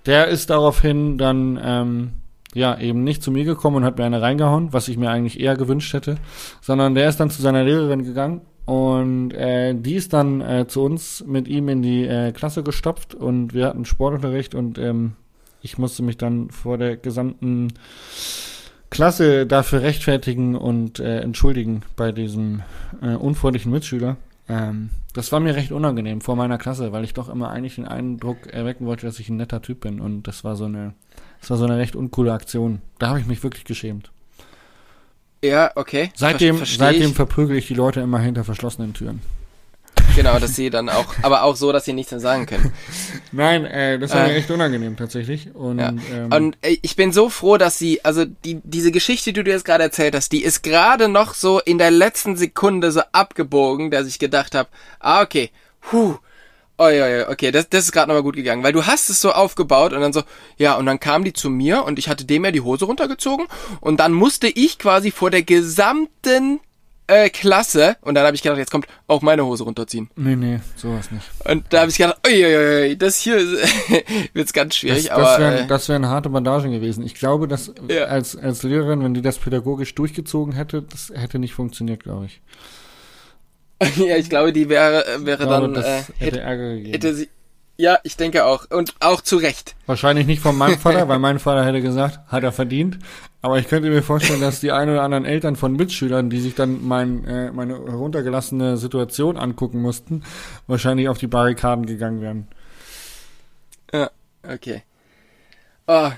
der ist daraufhin dann ähm, ja eben nicht zu mir gekommen und hat mir eine reingehauen, was ich mir eigentlich eher gewünscht hätte, sondern der ist dann zu seiner Lehrerin gegangen und äh, die ist dann äh, zu uns mit ihm in die äh, Klasse gestopft und wir hatten Sportunterricht und ähm, ich musste mich dann vor der gesamten Klasse dafür rechtfertigen und äh, entschuldigen bei diesem äh, unfreundlichen Mitschüler. Ähm, das war mir recht unangenehm vor meiner Klasse, weil ich doch immer eigentlich den Eindruck erwecken wollte, dass ich ein netter Typ bin und das war so eine, das war so eine recht uncoole Aktion. Da habe ich mich wirklich geschämt. Ja, okay. Seitdem, Ver- seitdem verprügel ich die Leute immer hinter verschlossenen Türen. Genau, dass sie dann auch, aber auch so, dass sie nichts mehr sagen können. Nein, äh, das war Äh. mir echt unangenehm tatsächlich. Und, Ja. ähm, Und äh, ich bin so froh, dass sie, also die, diese Geschichte, die du jetzt gerade erzählt hast, die ist gerade noch so in der letzten Sekunde so abgebogen, dass ich gedacht habe, ah, okay, huh, oi, oi, oi, okay, das, das ist gerade nochmal gut gegangen, weil du hast es so aufgebaut und dann so, ja, und dann kam die zu mir und ich hatte dem ja die Hose runtergezogen und dann musste ich quasi vor der gesamten äh, Klasse und dann habe ich gedacht, jetzt kommt auch meine Hose runterziehen. nee, nee, sowas nicht. Und da habe ich gedacht, ui, ui, ui, das hier wird's ganz schwierig, Das, aber das wären äh, das wären harte Bandagen gewesen. Ich glaube, dass Ja. als, als Lehrerin, wenn die das pädagogisch durchgezogen hätte, das hätte nicht funktioniert, glaube ich. ja, ich glaube, die wäre wäre Ich glaube, dann das äh, hätte hätte, Ärger gegeben. hätte sie Ja, ich denke auch. Und auch zu Recht. Wahrscheinlich nicht von meinem Vater, weil mein Vater hätte gesagt, hat er verdient. Aber ich könnte mir vorstellen, dass die ein oder anderen Eltern von Mitschülern, die sich dann mein, äh, meine heruntergelassene Situation angucken mussten, wahrscheinlich auf die Barrikaden gegangen wären. Ja, okay. Oh,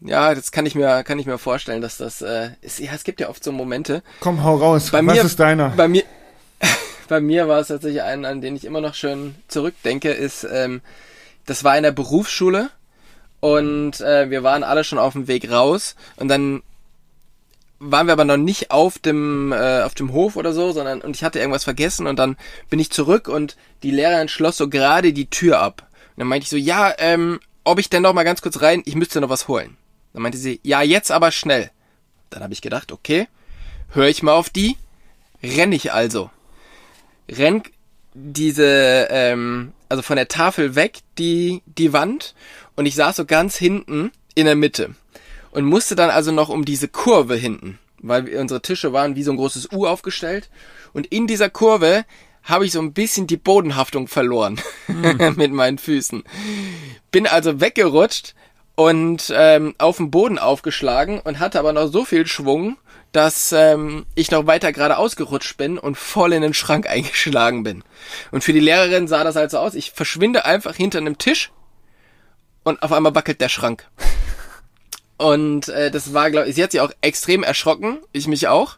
ja, das kann ich mir, kann ich mir vorstellen, dass das, äh, ist, ja, es gibt ja oft so Momente. Komm, hau raus. Bei Was mir- ist deiner? Bei mir, bei mir war es tatsächlich ein, an den ich immer noch schön zurückdenke, ist, ähm, das war in der Berufsschule und äh, wir waren alle schon auf dem Weg raus und dann waren wir aber noch nicht auf dem äh, auf dem Hof oder so, sondern und ich hatte irgendwas vergessen und dann bin ich zurück und die Lehrerin schloss so gerade die Tür ab. Und dann meinte ich so, ja, ähm, ob ich denn noch mal ganz kurz rein, ich müsste noch was holen. Dann meinte sie, ja, jetzt aber schnell. Dann habe ich gedacht, okay, höre ich mal auf die, renn ich also. Renn diese, ähm, also von der Tafel weg, die, die Wand, und ich saß so ganz hinten in der Mitte und musste dann also noch um diese Kurve hinten, weil unsere Tische waren wie so ein großes U aufgestellt und in dieser Kurve habe ich so ein bisschen die Bodenhaftung verloren mit meinen Füßen. Bin also weggerutscht und ähm, auf den Boden aufgeschlagen und hatte aber noch so viel Schwung, dass ähm, ich noch weiter gerade ausgerutscht bin und voll in den Schrank eingeschlagen bin. Und für die Lehrerin sah das halt so aus, ich verschwinde einfach hinter einem Tisch und auf einmal wackelt der Schrank. Und äh, das war, glaube ich, sie hat sich auch extrem erschrocken, ich mich auch.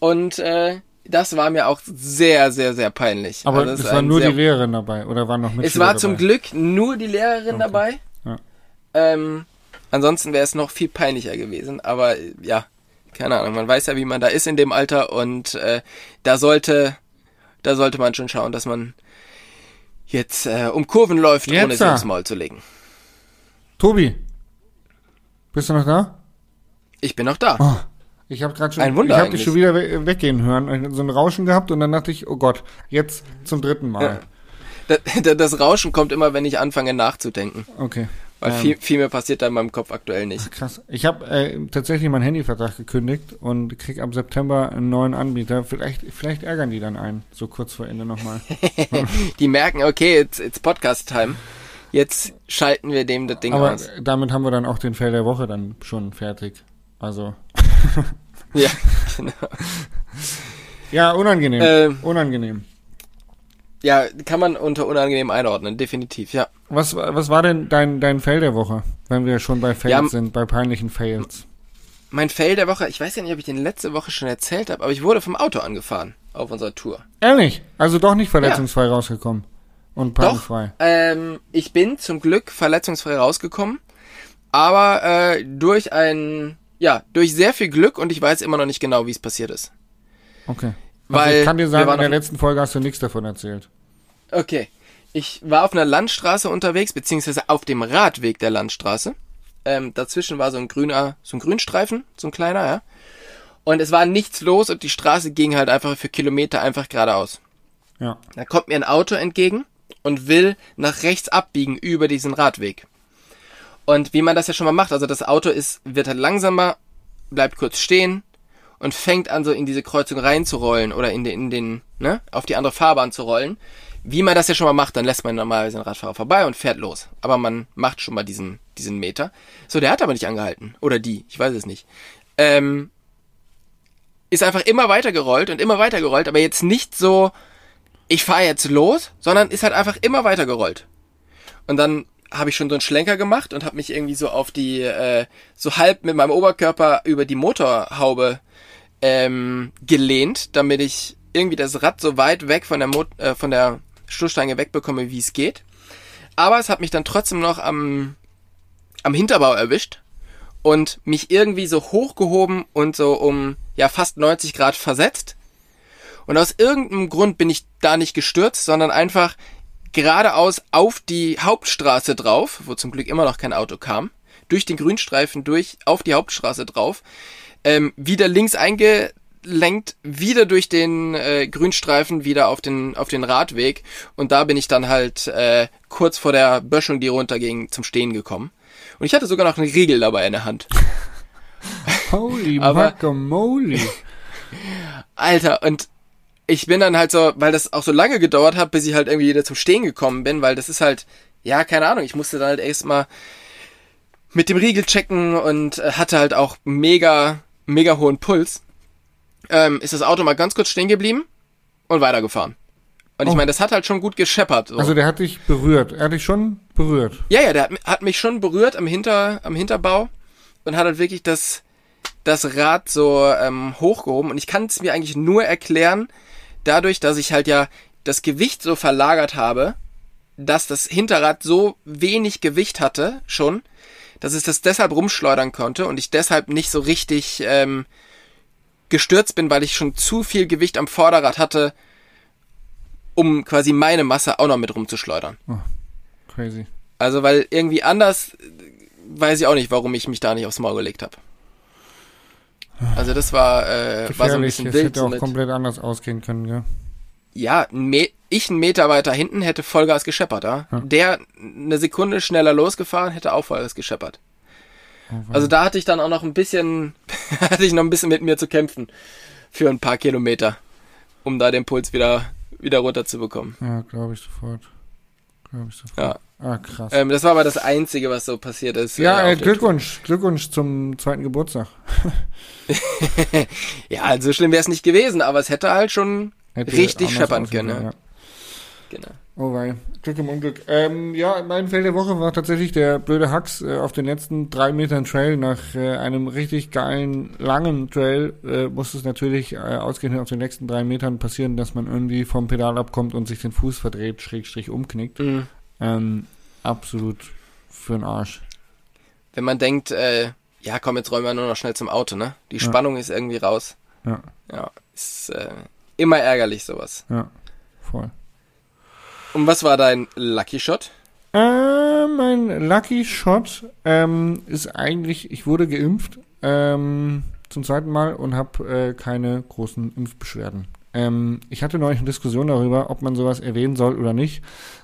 Und äh, das war mir auch sehr, sehr, sehr peinlich. Aber Also es war nur die Lehrerin dabei oder waren noch Mitschüler Es war dabei? zum Glück nur die Lehrerin dabei. Ja. Ähm, ansonsten wäre es noch viel peinlicher gewesen. Aber äh, ja, keine Ahnung. Man weiß ja, wie man da ist in dem Alter und äh, da sollte, da sollte man schon schauen, dass man jetzt äh, um Kurven läuft, Jetzt, ohne sie ja. aufs Maul zu legen. Tobi, bist du noch da? Ich bin noch da. Oh, ich habe gerade schon, Ein Wunder ich habe dich schon wieder we weggehen hören, so ein Rauschen gehabt und dann dachte ich, oh Gott, jetzt zum dritten Mal. Da- da- Das Rauschen kommt immer, wenn ich anfange nachzudenken. Okay. Weil Ähm. viel, viel mehr passiert da in meinem Kopf aktuell nicht. Krass. Ich habe äh, tatsächlich meinen Handyvertrag gekündigt und krieg ab September einen neuen Anbieter. Vielleicht, vielleicht ärgern die dann einen, so kurz vor Ende nochmal. Die merken, okay, it's, it's Podcast-Time. Jetzt schalten wir dem das Ding Aber aus. damit haben wir dann auch den Fail der Woche dann schon fertig. Also. Ja, genau. Ja, unangenehm. Ähm. unangenehm. Ja, kann man unter unangenehm einordnen, definitiv, ja. Was, was war denn dein, dein Fail der Woche, wenn wir schon bei Fails Ja, sind, bei peinlichen Fails? Mein Fail der Woche, ich weiß ja nicht, ob ich den letzte Woche schon erzählt habe, aber ich wurde vom Auto angefahren auf unserer Tour. Ehrlich? Also doch nicht verletzungsfrei rausgekommen. Und Doch, pannenfrei. ähm, ich bin zum Glück verletzungsfrei rausgekommen, aber äh, durch ein, ja, durch sehr viel Glück und ich weiß immer noch nicht genau, wie es passiert ist. Okay. Also Weil ich kann dir sagen, in der letzten Folge hast du nichts davon erzählt. Okay. Ich war auf einer Landstraße unterwegs, beziehungsweise auf dem Radweg der Landstraße. Ähm, dazwischen war so ein grüner, so ein Grünstreifen, so ein kleiner, ja. Und es war nichts los und die Straße ging halt einfach für Kilometer einfach geradeaus. Ja. Da kommt mir ein Auto entgegen und will nach rechts abbiegen über diesen Radweg. Und wie man das ja schon mal macht, also das Auto ist, wird halt langsamer, bleibt kurz stehen und fängt an so in diese Kreuzung reinzurollen oder in den, in den, ne, auf die andere Fahrbahn zu rollen. Wie man das ja schon mal macht, dann lässt man normalerweise den Radfahrer vorbei und fährt los. Aber man macht schon mal diesen, diesen Meter. So, der hat aber nicht angehalten. Oder die, ich weiß es nicht. Ähm, ist einfach immer weiter gerollt und immer weiter gerollt, aber jetzt nicht so, ich fahre jetzt los, sondern ist halt einfach immer weiter gerollt. Und dann habe ich schon so einen Schlenker gemacht und habe mich irgendwie so auf die, äh, so halb mit meinem Oberkörper über die Motorhaube ähm, gelehnt, damit ich irgendwie das Rad so weit weg von der, Mot äh, von der Stoßstange wegbekomme, wie es geht. Aber es hat mich dann trotzdem noch am, am Hinterbau erwischt und mich irgendwie so hochgehoben und so um ja fast 90 Grad versetzt. Und aus irgendeinem Grund bin ich da nicht gestürzt, sondern einfach geradeaus auf die Hauptstraße drauf, wo zum Glück immer noch kein Auto kam, durch den Grünstreifen durch, auf die Hauptstraße drauf, ähm, wieder links eingelenkt, wieder durch den äh, Grünstreifen, wieder auf den, auf den Radweg und da bin ich dann halt äh, kurz vor der Böschung, die runterging, zum Stehen gekommen. Und ich hatte sogar noch einen Riegel dabei in der Hand. Holy Aber- Guacamole. Alter, und ich bin dann halt so, weil das auch so lange gedauert hat, bis ich halt irgendwie wieder zum Stehen gekommen bin, weil das ist halt ja, keine Ahnung, ich musste dann halt erstmal mit dem Riegel checken und äh, hatte halt auch mega, mega hohen Puls. Ähm, ist das Auto mal ganz kurz stehen geblieben und weitergefahren. Und ich Oh. meine, das hat halt schon gut gescheppert. So. Also der hat dich berührt. Er hat dich schon berührt. Ja, ja, der hat, hat mich schon berührt am, Hinter, am Hinterbau und hat halt wirklich das, das Rad so ähm, hochgehoben. Und ich kann es mir eigentlich nur erklären, dadurch, dass ich halt ja das Gewicht so verlagert habe, dass das Hinterrad so wenig Gewicht hatte schon, dass es das deshalb rumschleudern konnte und ich deshalb nicht so richtig ähm, gestürzt bin, weil ich schon zu viel Gewicht am Vorderrad hatte, um quasi meine Masse auch noch mit rumzuschleudern. Crazy. Also, weil irgendwie anders äh, weiß ich auch nicht, warum ich mich da nicht aufs Maul gelegt habe. Also das war, äh, war so ein bisschen wild. hätte So auch komplett anders ausgehen können, ja. Ja, ich einen Meter weiter hinten hätte Vollgas gescheppert, ja? Ja. Der eine Sekunde schneller losgefahren, hätte auch Vollgas gescheppert. Oh. Also da hatte ich dann auch noch ein bisschen, hatte ich noch ein bisschen mit mir zu kämpfen. Für ein paar Kilometer. Um da den Puls wieder, wieder runterzubekommen. ja, glaube ich sofort. Glaube ich sofort. Ja. Ah, krass. Ähm, das war aber das Einzige, was so passiert ist. ja, äh, äh, Glückwunsch. Glückwunsch zum zweiten Geburtstag. Ja, also so schlimm wäre es nicht gewesen, aber es hätte halt schon Hätte richtig scheppern können. Ja. ja. Genau. Oh wei, Glück im Unglück. Ähm, ja, mein Fail der Woche war tatsächlich der blöde Hacks äh, auf den letzten drei Metern Trail. Nach äh, einem richtig geilen, langen Trail äh, muss es natürlich äh, ausgehend auf den nächsten drei Metern passieren, dass man irgendwie vom Pedal abkommt und sich den Fuß verdreht, schrägstrich umknickt. Mhm. Ähm, absolut für den Arsch. Wenn man denkt, äh, ja komm, jetzt räumen wir nur noch schnell zum Auto, ne? Die Ja. Spannung ist irgendwie raus. Ja, Ja, ist äh, immer ärgerlich sowas. ja, voll. Und was war dein Lucky Shot? Äh, mein Lucky Shot ähm, ist eigentlich, ich wurde geimpft ähm, zum zweiten Mal und habe äh, keine großen Impfbeschwerden. Ähm, ich hatte neulich eine Diskussion darüber, ob man sowas erwähnen soll oder nicht,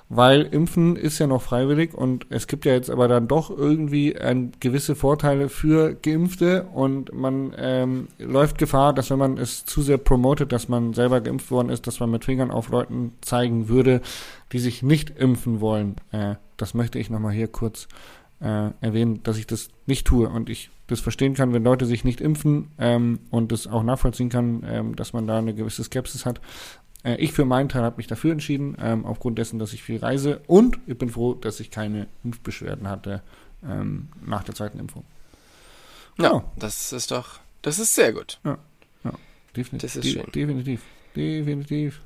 weil Impfen ist ja noch freiwillig und es gibt ja jetzt aber dann doch irgendwie ein, gewisse Vorteile für Geimpfte und man ähm, läuft Gefahr, dass wenn man es zu sehr promotet, dass man selber geimpft worden ist, dass man mit Fingern auf Leuten zeigen würde, die sich nicht impfen wollen. Äh, das möchte ich nochmal hier kurz äh, erwähnen, dass ich das nicht tue und ich das verstehen kann, wenn Leute sich nicht impfen ähm, und das auch nachvollziehen kann, ähm, dass man da eine gewisse Skepsis hat. Äh, ich für meinen Teil habe mich dafür entschieden, ähm, aufgrund dessen, dass ich viel reise und ich bin froh, dass ich keine Impfbeschwerden hatte ähm, nach der zweiten Impfung. Ja, Genau. das ist doch, das ist sehr gut. Definitiv. Das ist schön. Definitiv. Definitiv.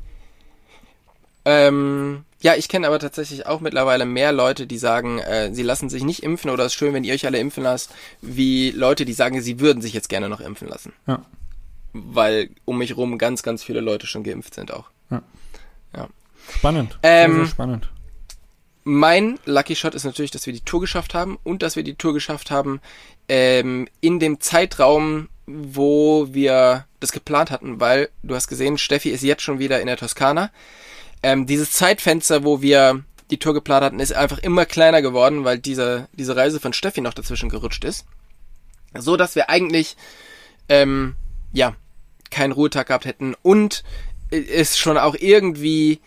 Ähm, ja, ich kenne aber tatsächlich auch mittlerweile mehr Leute, die sagen, äh, sie lassen sich nicht impfen oder es ist schön, wenn ihr euch alle impfen lasst, wie Leute, die sagen, sie würden sich jetzt gerne noch impfen lassen. Ja. Weil um mich rum ganz, ganz viele Leute schon geimpft sind auch. Spannend. Ähm, sehr, sehr spannend. Mein Lucky Shot ist natürlich, dass wir die Tour geschafft haben und dass wir die Tour geschafft haben ähm, in dem Zeitraum, wo wir das geplant hatten, weil du hast gesehen, Steffi ist jetzt schon wieder in der Toskana. Ähm, dieses Zeitfenster, wo wir die Tour geplant hatten, ist einfach immer kleiner geworden, weil diese, diese Reise von Steffi noch dazwischen gerutscht ist. So dass wir eigentlich ähm, ja keinen Ruhetag gehabt hätten und es schon auch irgendwie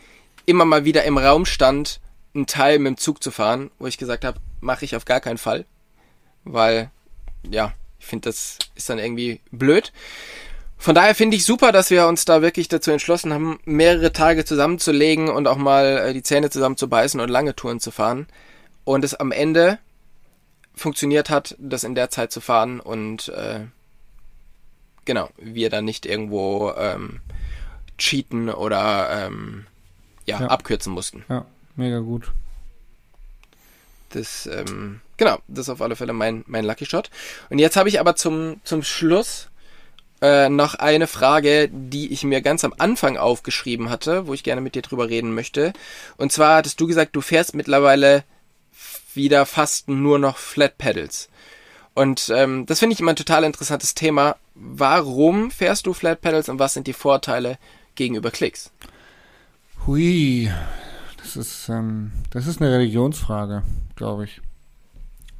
immer mal wieder im Raum stand, einen Teil mit dem Zug zu fahren, wo ich gesagt habe, mache ich auf gar keinen Fall, weil ja, ich finde, das ist dann irgendwie blöd. Von daher finde ich super, dass wir uns da wirklich dazu entschlossen haben, mehrere Tage zusammenzulegen und auch mal äh, die Zähne zusammenzubeißen und lange Touren zu fahren. Und es am Ende funktioniert hat, das in der Zeit zu fahren und äh, genau, wir dann nicht irgendwo ähm, cheaten oder ähm, ja, Ja. abkürzen mussten. Ja, mega gut. Das, ähm, genau, das ist auf alle Fälle mein, mein Lucky Shot. Und jetzt habe ich aber zum, zum Schluss äh, noch eine Frage, die ich mir ganz am Anfang aufgeschrieben hatte, wo ich gerne mit dir drüber reden möchte. Und zwar hattest du gesagt, du fährst mittlerweile wieder fast nur noch Flat Pedals. Und ähm, das finde ich immer ein total interessantes Thema. Warum fährst du Flat Pedals und was sind die Vorteile gegenüber Klicks? Hui, das ist, ähm, das ist eine Religionsfrage, glaube ich.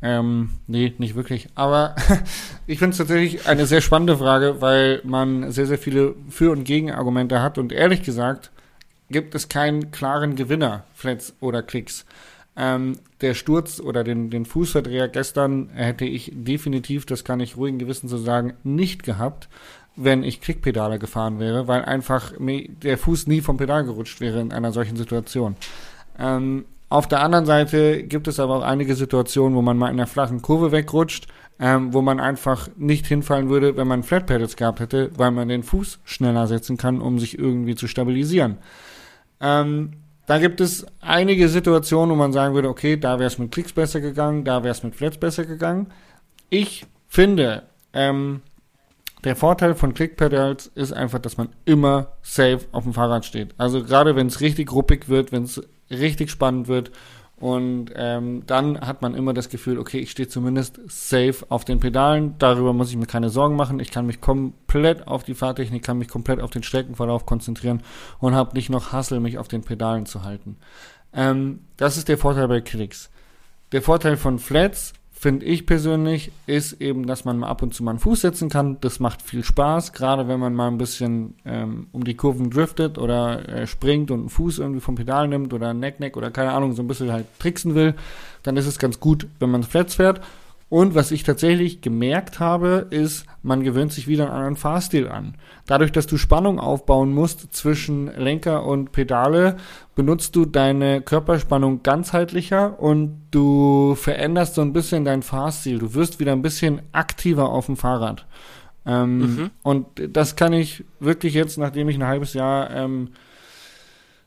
Ähm, nee, nicht wirklich. Aber ich finde es tatsächlich eine sehr spannende Frage, weil man sehr, sehr viele Für- und Gegenargumente hat. Und ehrlich gesagt gibt es keinen klaren Gewinner, Flats oder Klicks. Ähm, der Sturz oder den, den Fußverdreher gestern hätte ich definitiv, das kann ich ruhigen Gewissen so sagen, nicht gehabt, wenn ich Klickpedale gefahren wäre, weil einfach der Fuß nie vom Pedal gerutscht wäre in einer solchen Situation. Ähm, auf der anderen Seite gibt es aber auch einige Situationen, wo man mal in einer flachen Kurve wegrutscht, ähm, wo man einfach nicht hinfallen würde, wenn man Flat Pedals gehabt hätte, weil man den Fuß schneller setzen kann, um sich irgendwie zu stabilisieren. Ähm, da gibt es einige Situationen, wo man sagen würde, okay, da wäre es mit Klicks besser gegangen, da wäre es mit Flats besser gegangen. Ich finde, ähm, der Vorteil von Clickpedals ist einfach, dass man immer safe auf dem Fahrrad steht. Also gerade wenn es richtig ruppig wird, wenn es richtig spannend wird. Und ähm, dann hat man immer das Gefühl, okay, ich stehe zumindest safe auf den Pedalen. Darüber muss ich mir keine Sorgen machen. Ich kann mich komplett auf die Fahrtechnik, kann mich komplett auf den Streckenverlauf konzentrieren und habe nicht noch Hassel, mich auf den Pedalen zu halten. Ähm, das ist der Vorteil bei Klicks. Der Vorteil von Flats finde ich persönlich, ist eben, dass man mal ab und zu mal einen Fuß setzen kann. Das macht viel Spaß, gerade wenn man mal ein bisschen ähm, um die Kurven driftet oder äh, springt und einen Fuß irgendwie vom Pedal nimmt oder Neck-Neck oder keine Ahnung, so ein bisschen halt tricksen will. Dann ist es ganz gut, wenn man Flats fährt. Und was ich tatsächlich gemerkt habe, ist, man gewöhnt sich wieder einen anderen Fahrstil an. Dadurch, dass du Spannung aufbauen musst zwischen Lenker und Pedale, benutzt du deine Körperspannung ganzheitlicher und du veränderst so ein bisschen deinen Fahrstil. Du wirst wieder ein bisschen aktiver auf dem Fahrrad. Ähm, mhm. Und das kann ich wirklich jetzt, nachdem ich ein halbes Jahr ähm,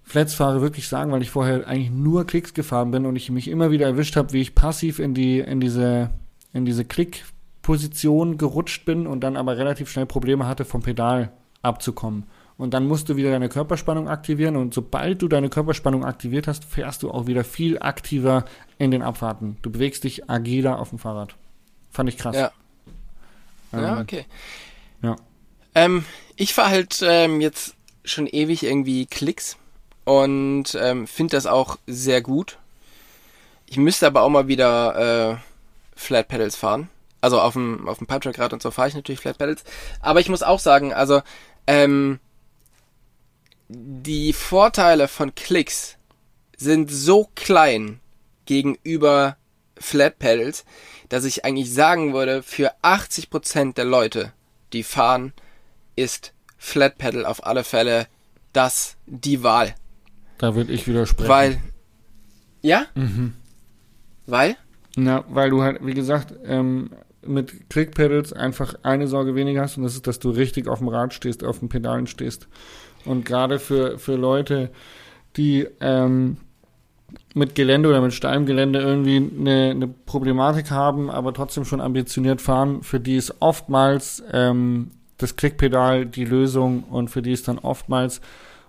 Flats fahre, wirklich sagen, weil ich vorher eigentlich nur Klicks gefahren bin und ich mich immer wieder erwischt habe, wie ich passiv in die in diese in diese Klickposition gerutscht bin und dann aber relativ schnell Probleme hatte, vom Pedal abzukommen. Und dann musst du wieder deine Körperspannung aktivieren und sobald du deine Körperspannung aktiviert hast, fährst du auch wieder viel aktiver in den Abfahrten. Du bewegst dich agiler auf dem Fahrrad. Fand ich krass. Ja. Ähm, ja, okay. Ja. Ähm, ich fahre halt ähm, jetzt schon ewig irgendwie Klicks und ähm, finde das auch sehr gut. Ich müsste aber auch mal wieder äh, Flat Pedals fahren. Also auf dem, auf dem Pipetrack-Rad und so fahre ich natürlich Flat Pedals. Aber ich muss auch sagen, also, ähm, die Vorteile von Klicks sind so klein gegenüber Flat Pedals, dass ich eigentlich sagen würde, für 80% der Leute, die fahren, ist Flat Pedal auf alle Fälle das die Wahl. Da würde ich widersprechen. Weil, ja? Mhm. Weil? Na, weil du halt, wie gesagt, ähm, mit Click-Pedals einfach eine Sorge weniger hast und das ist, dass du richtig auf dem Rad stehst, auf den Pedalen stehst. Und gerade für, für Leute, die ähm, mit Gelände oder mit steilem Gelände irgendwie eine, eine Problematik haben, aber trotzdem schon ambitioniert fahren, für die ist oftmals ähm, das Klickpedal die Lösung und für die ist dann oftmals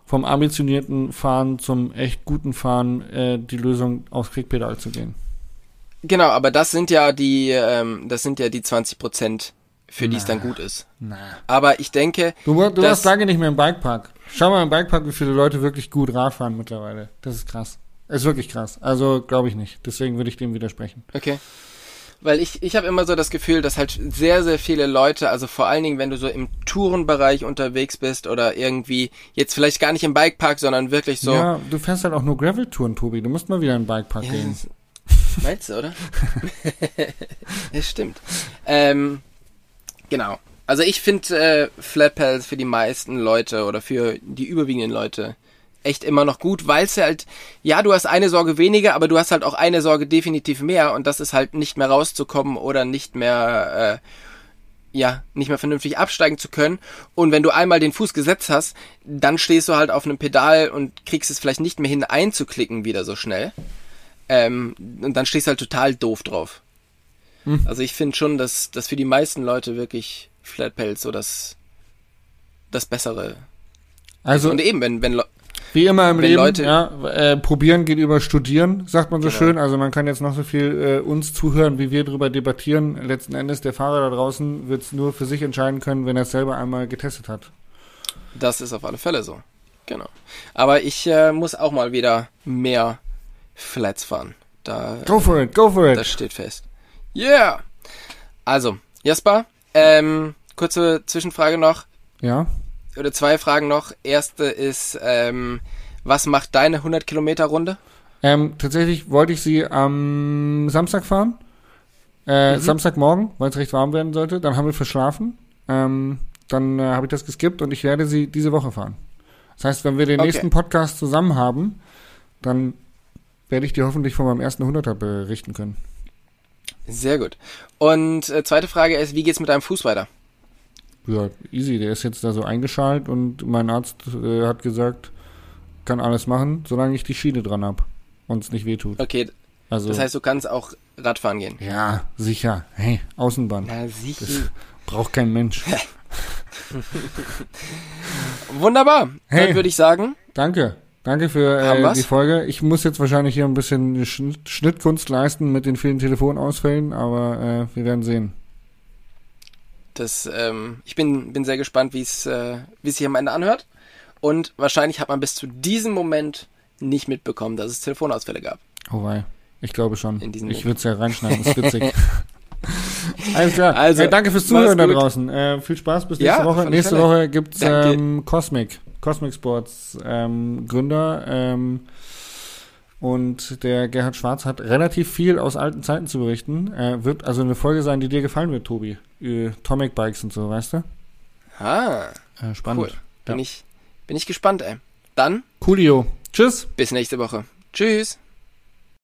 vom ambitionierten Fahren zum echt guten Fahren äh, die Lösung aufs Klickpedal zu gehen. Genau, aber das sind ja die, ähm, das sind ja die 20 Prozent, für die es dann gut ist. Na. Aber ich denke. Du, du warst lange nicht mehr im Bikepark. Schau mal im Bikepark, wie viele Leute wirklich gut Rad fahren mittlerweile. Das ist krass. Ist wirklich krass. Also glaube ich nicht. Deswegen würde ich dem widersprechen. Okay. Weil ich, ich habe immer so das Gefühl, dass halt sehr, sehr viele Leute, also vor allen Dingen, wenn du so im Tourenbereich unterwegs bist oder irgendwie, jetzt vielleicht gar nicht im Bikepark, sondern wirklich so. Ja, du fährst halt auch nur Gravel-Touren, Tobi. Du musst mal wieder in den Bikepark ja, gehen. Meinst du, oder? das stimmt. Ähm, genau. Also ich finde äh, Flat Pedals für die meisten Leute oder für die überwiegenden Leute echt immer noch gut, weil es halt, ja, du hast eine Sorge weniger, aber du hast halt auch eine Sorge definitiv mehr und das ist halt nicht mehr rauszukommen oder nicht mehr, äh, ja, nicht mehr vernünftig absteigen zu können. Und wenn du einmal den Fuß gesetzt hast, dann stehst du halt auf einem Pedal und kriegst es vielleicht nicht mehr hin einzuklicken wieder so schnell. Ähm, und dann stehst du halt total doof drauf. Hm. Also ich finde schon, dass, dass für die meisten Leute wirklich Flatpelz so das, das Bessere also, Und eben, wenn, wenn wie immer im Leben, Leute, ja, äh, probieren geht über studieren, sagt man so genau. schön. Also man kann jetzt noch so viel äh, uns zuhören, wie wir darüber debattieren. Letzten Endes, der Fahrer da draußen wird es nur für sich entscheiden können, wenn er es selber einmal getestet hat. Das ist auf alle Fälle so. Genau. Aber ich äh, muss auch mal wieder mehr Flats fahren. Da, go for it, go for it. Das steht fest. Yeah! Also, Jasper, ähm, kurze Zwischenfrage noch. Ja. Oder zwei Fragen noch. Erste ist, ähm, was macht deine 100 Kilometer Runde? Ähm, tatsächlich wollte ich sie am Samstag fahren. Äh, Mhm. Samstagmorgen, weil es recht warm werden sollte. Dann haben wir verschlafen. Ähm, dann äh, habe ich das geskippt und ich werde sie diese Woche fahren. Das heißt, wenn wir den Okay. nächsten Podcast zusammen haben, dann werde ich dir hoffentlich von meinem ersten Hunderter berichten können. Sehr gut. Und äh, zweite Frage ist, wie geht's mit deinem Fuß weiter? Ja, easy. Der ist jetzt da so eingeschalt und mein Arzt äh, hat gesagt, kann alles machen, solange ich die Schiene dran hab und es nicht wehtut. Okay, Also das heißt, du kannst auch Radfahren gehen. ja, sicher. Hey, Außenbahn. Na, sicher. Das braucht kein Mensch. Wunderbar. Hey. Dann würde ich sagen, Danke. Danke für äh, die Folge. Ich muss jetzt wahrscheinlich hier ein bisschen Schnitt, Schnittkunst leisten mit den vielen Telefonausfällen, aber äh, wir werden sehen. das, ähm, ich bin, bin sehr gespannt, wie es äh, wie es sich am Ende anhört. Und wahrscheinlich hat man bis zu diesem Moment nicht mitbekommen, dass es Telefonausfälle gab. Oh wei. Ich glaube schon. In ich würde es ja reinschneiden, ist witzig. Alles klar. Also, äh, danke fürs Zuhören da draußen. Äh, viel Spaß bis Ja, nächste auf Woche. Nächste. Woche gibt's ähm, Cosmic. Cosmic Sports ähm, Gründer. Ähm, und der Gerhard Schwarz hat relativ viel aus alten Zeiten zu berichten. Äh, wird also eine Folge sein, die dir gefallen wird, Tobi. Äh, Tomic Bikes und so, weißt du? Ah, Äh, spannend. cool. Bin Ja. ich bin ich gespannt, ey. Dann Coolio. Tschüss. bis nächste Woche. Tschüss.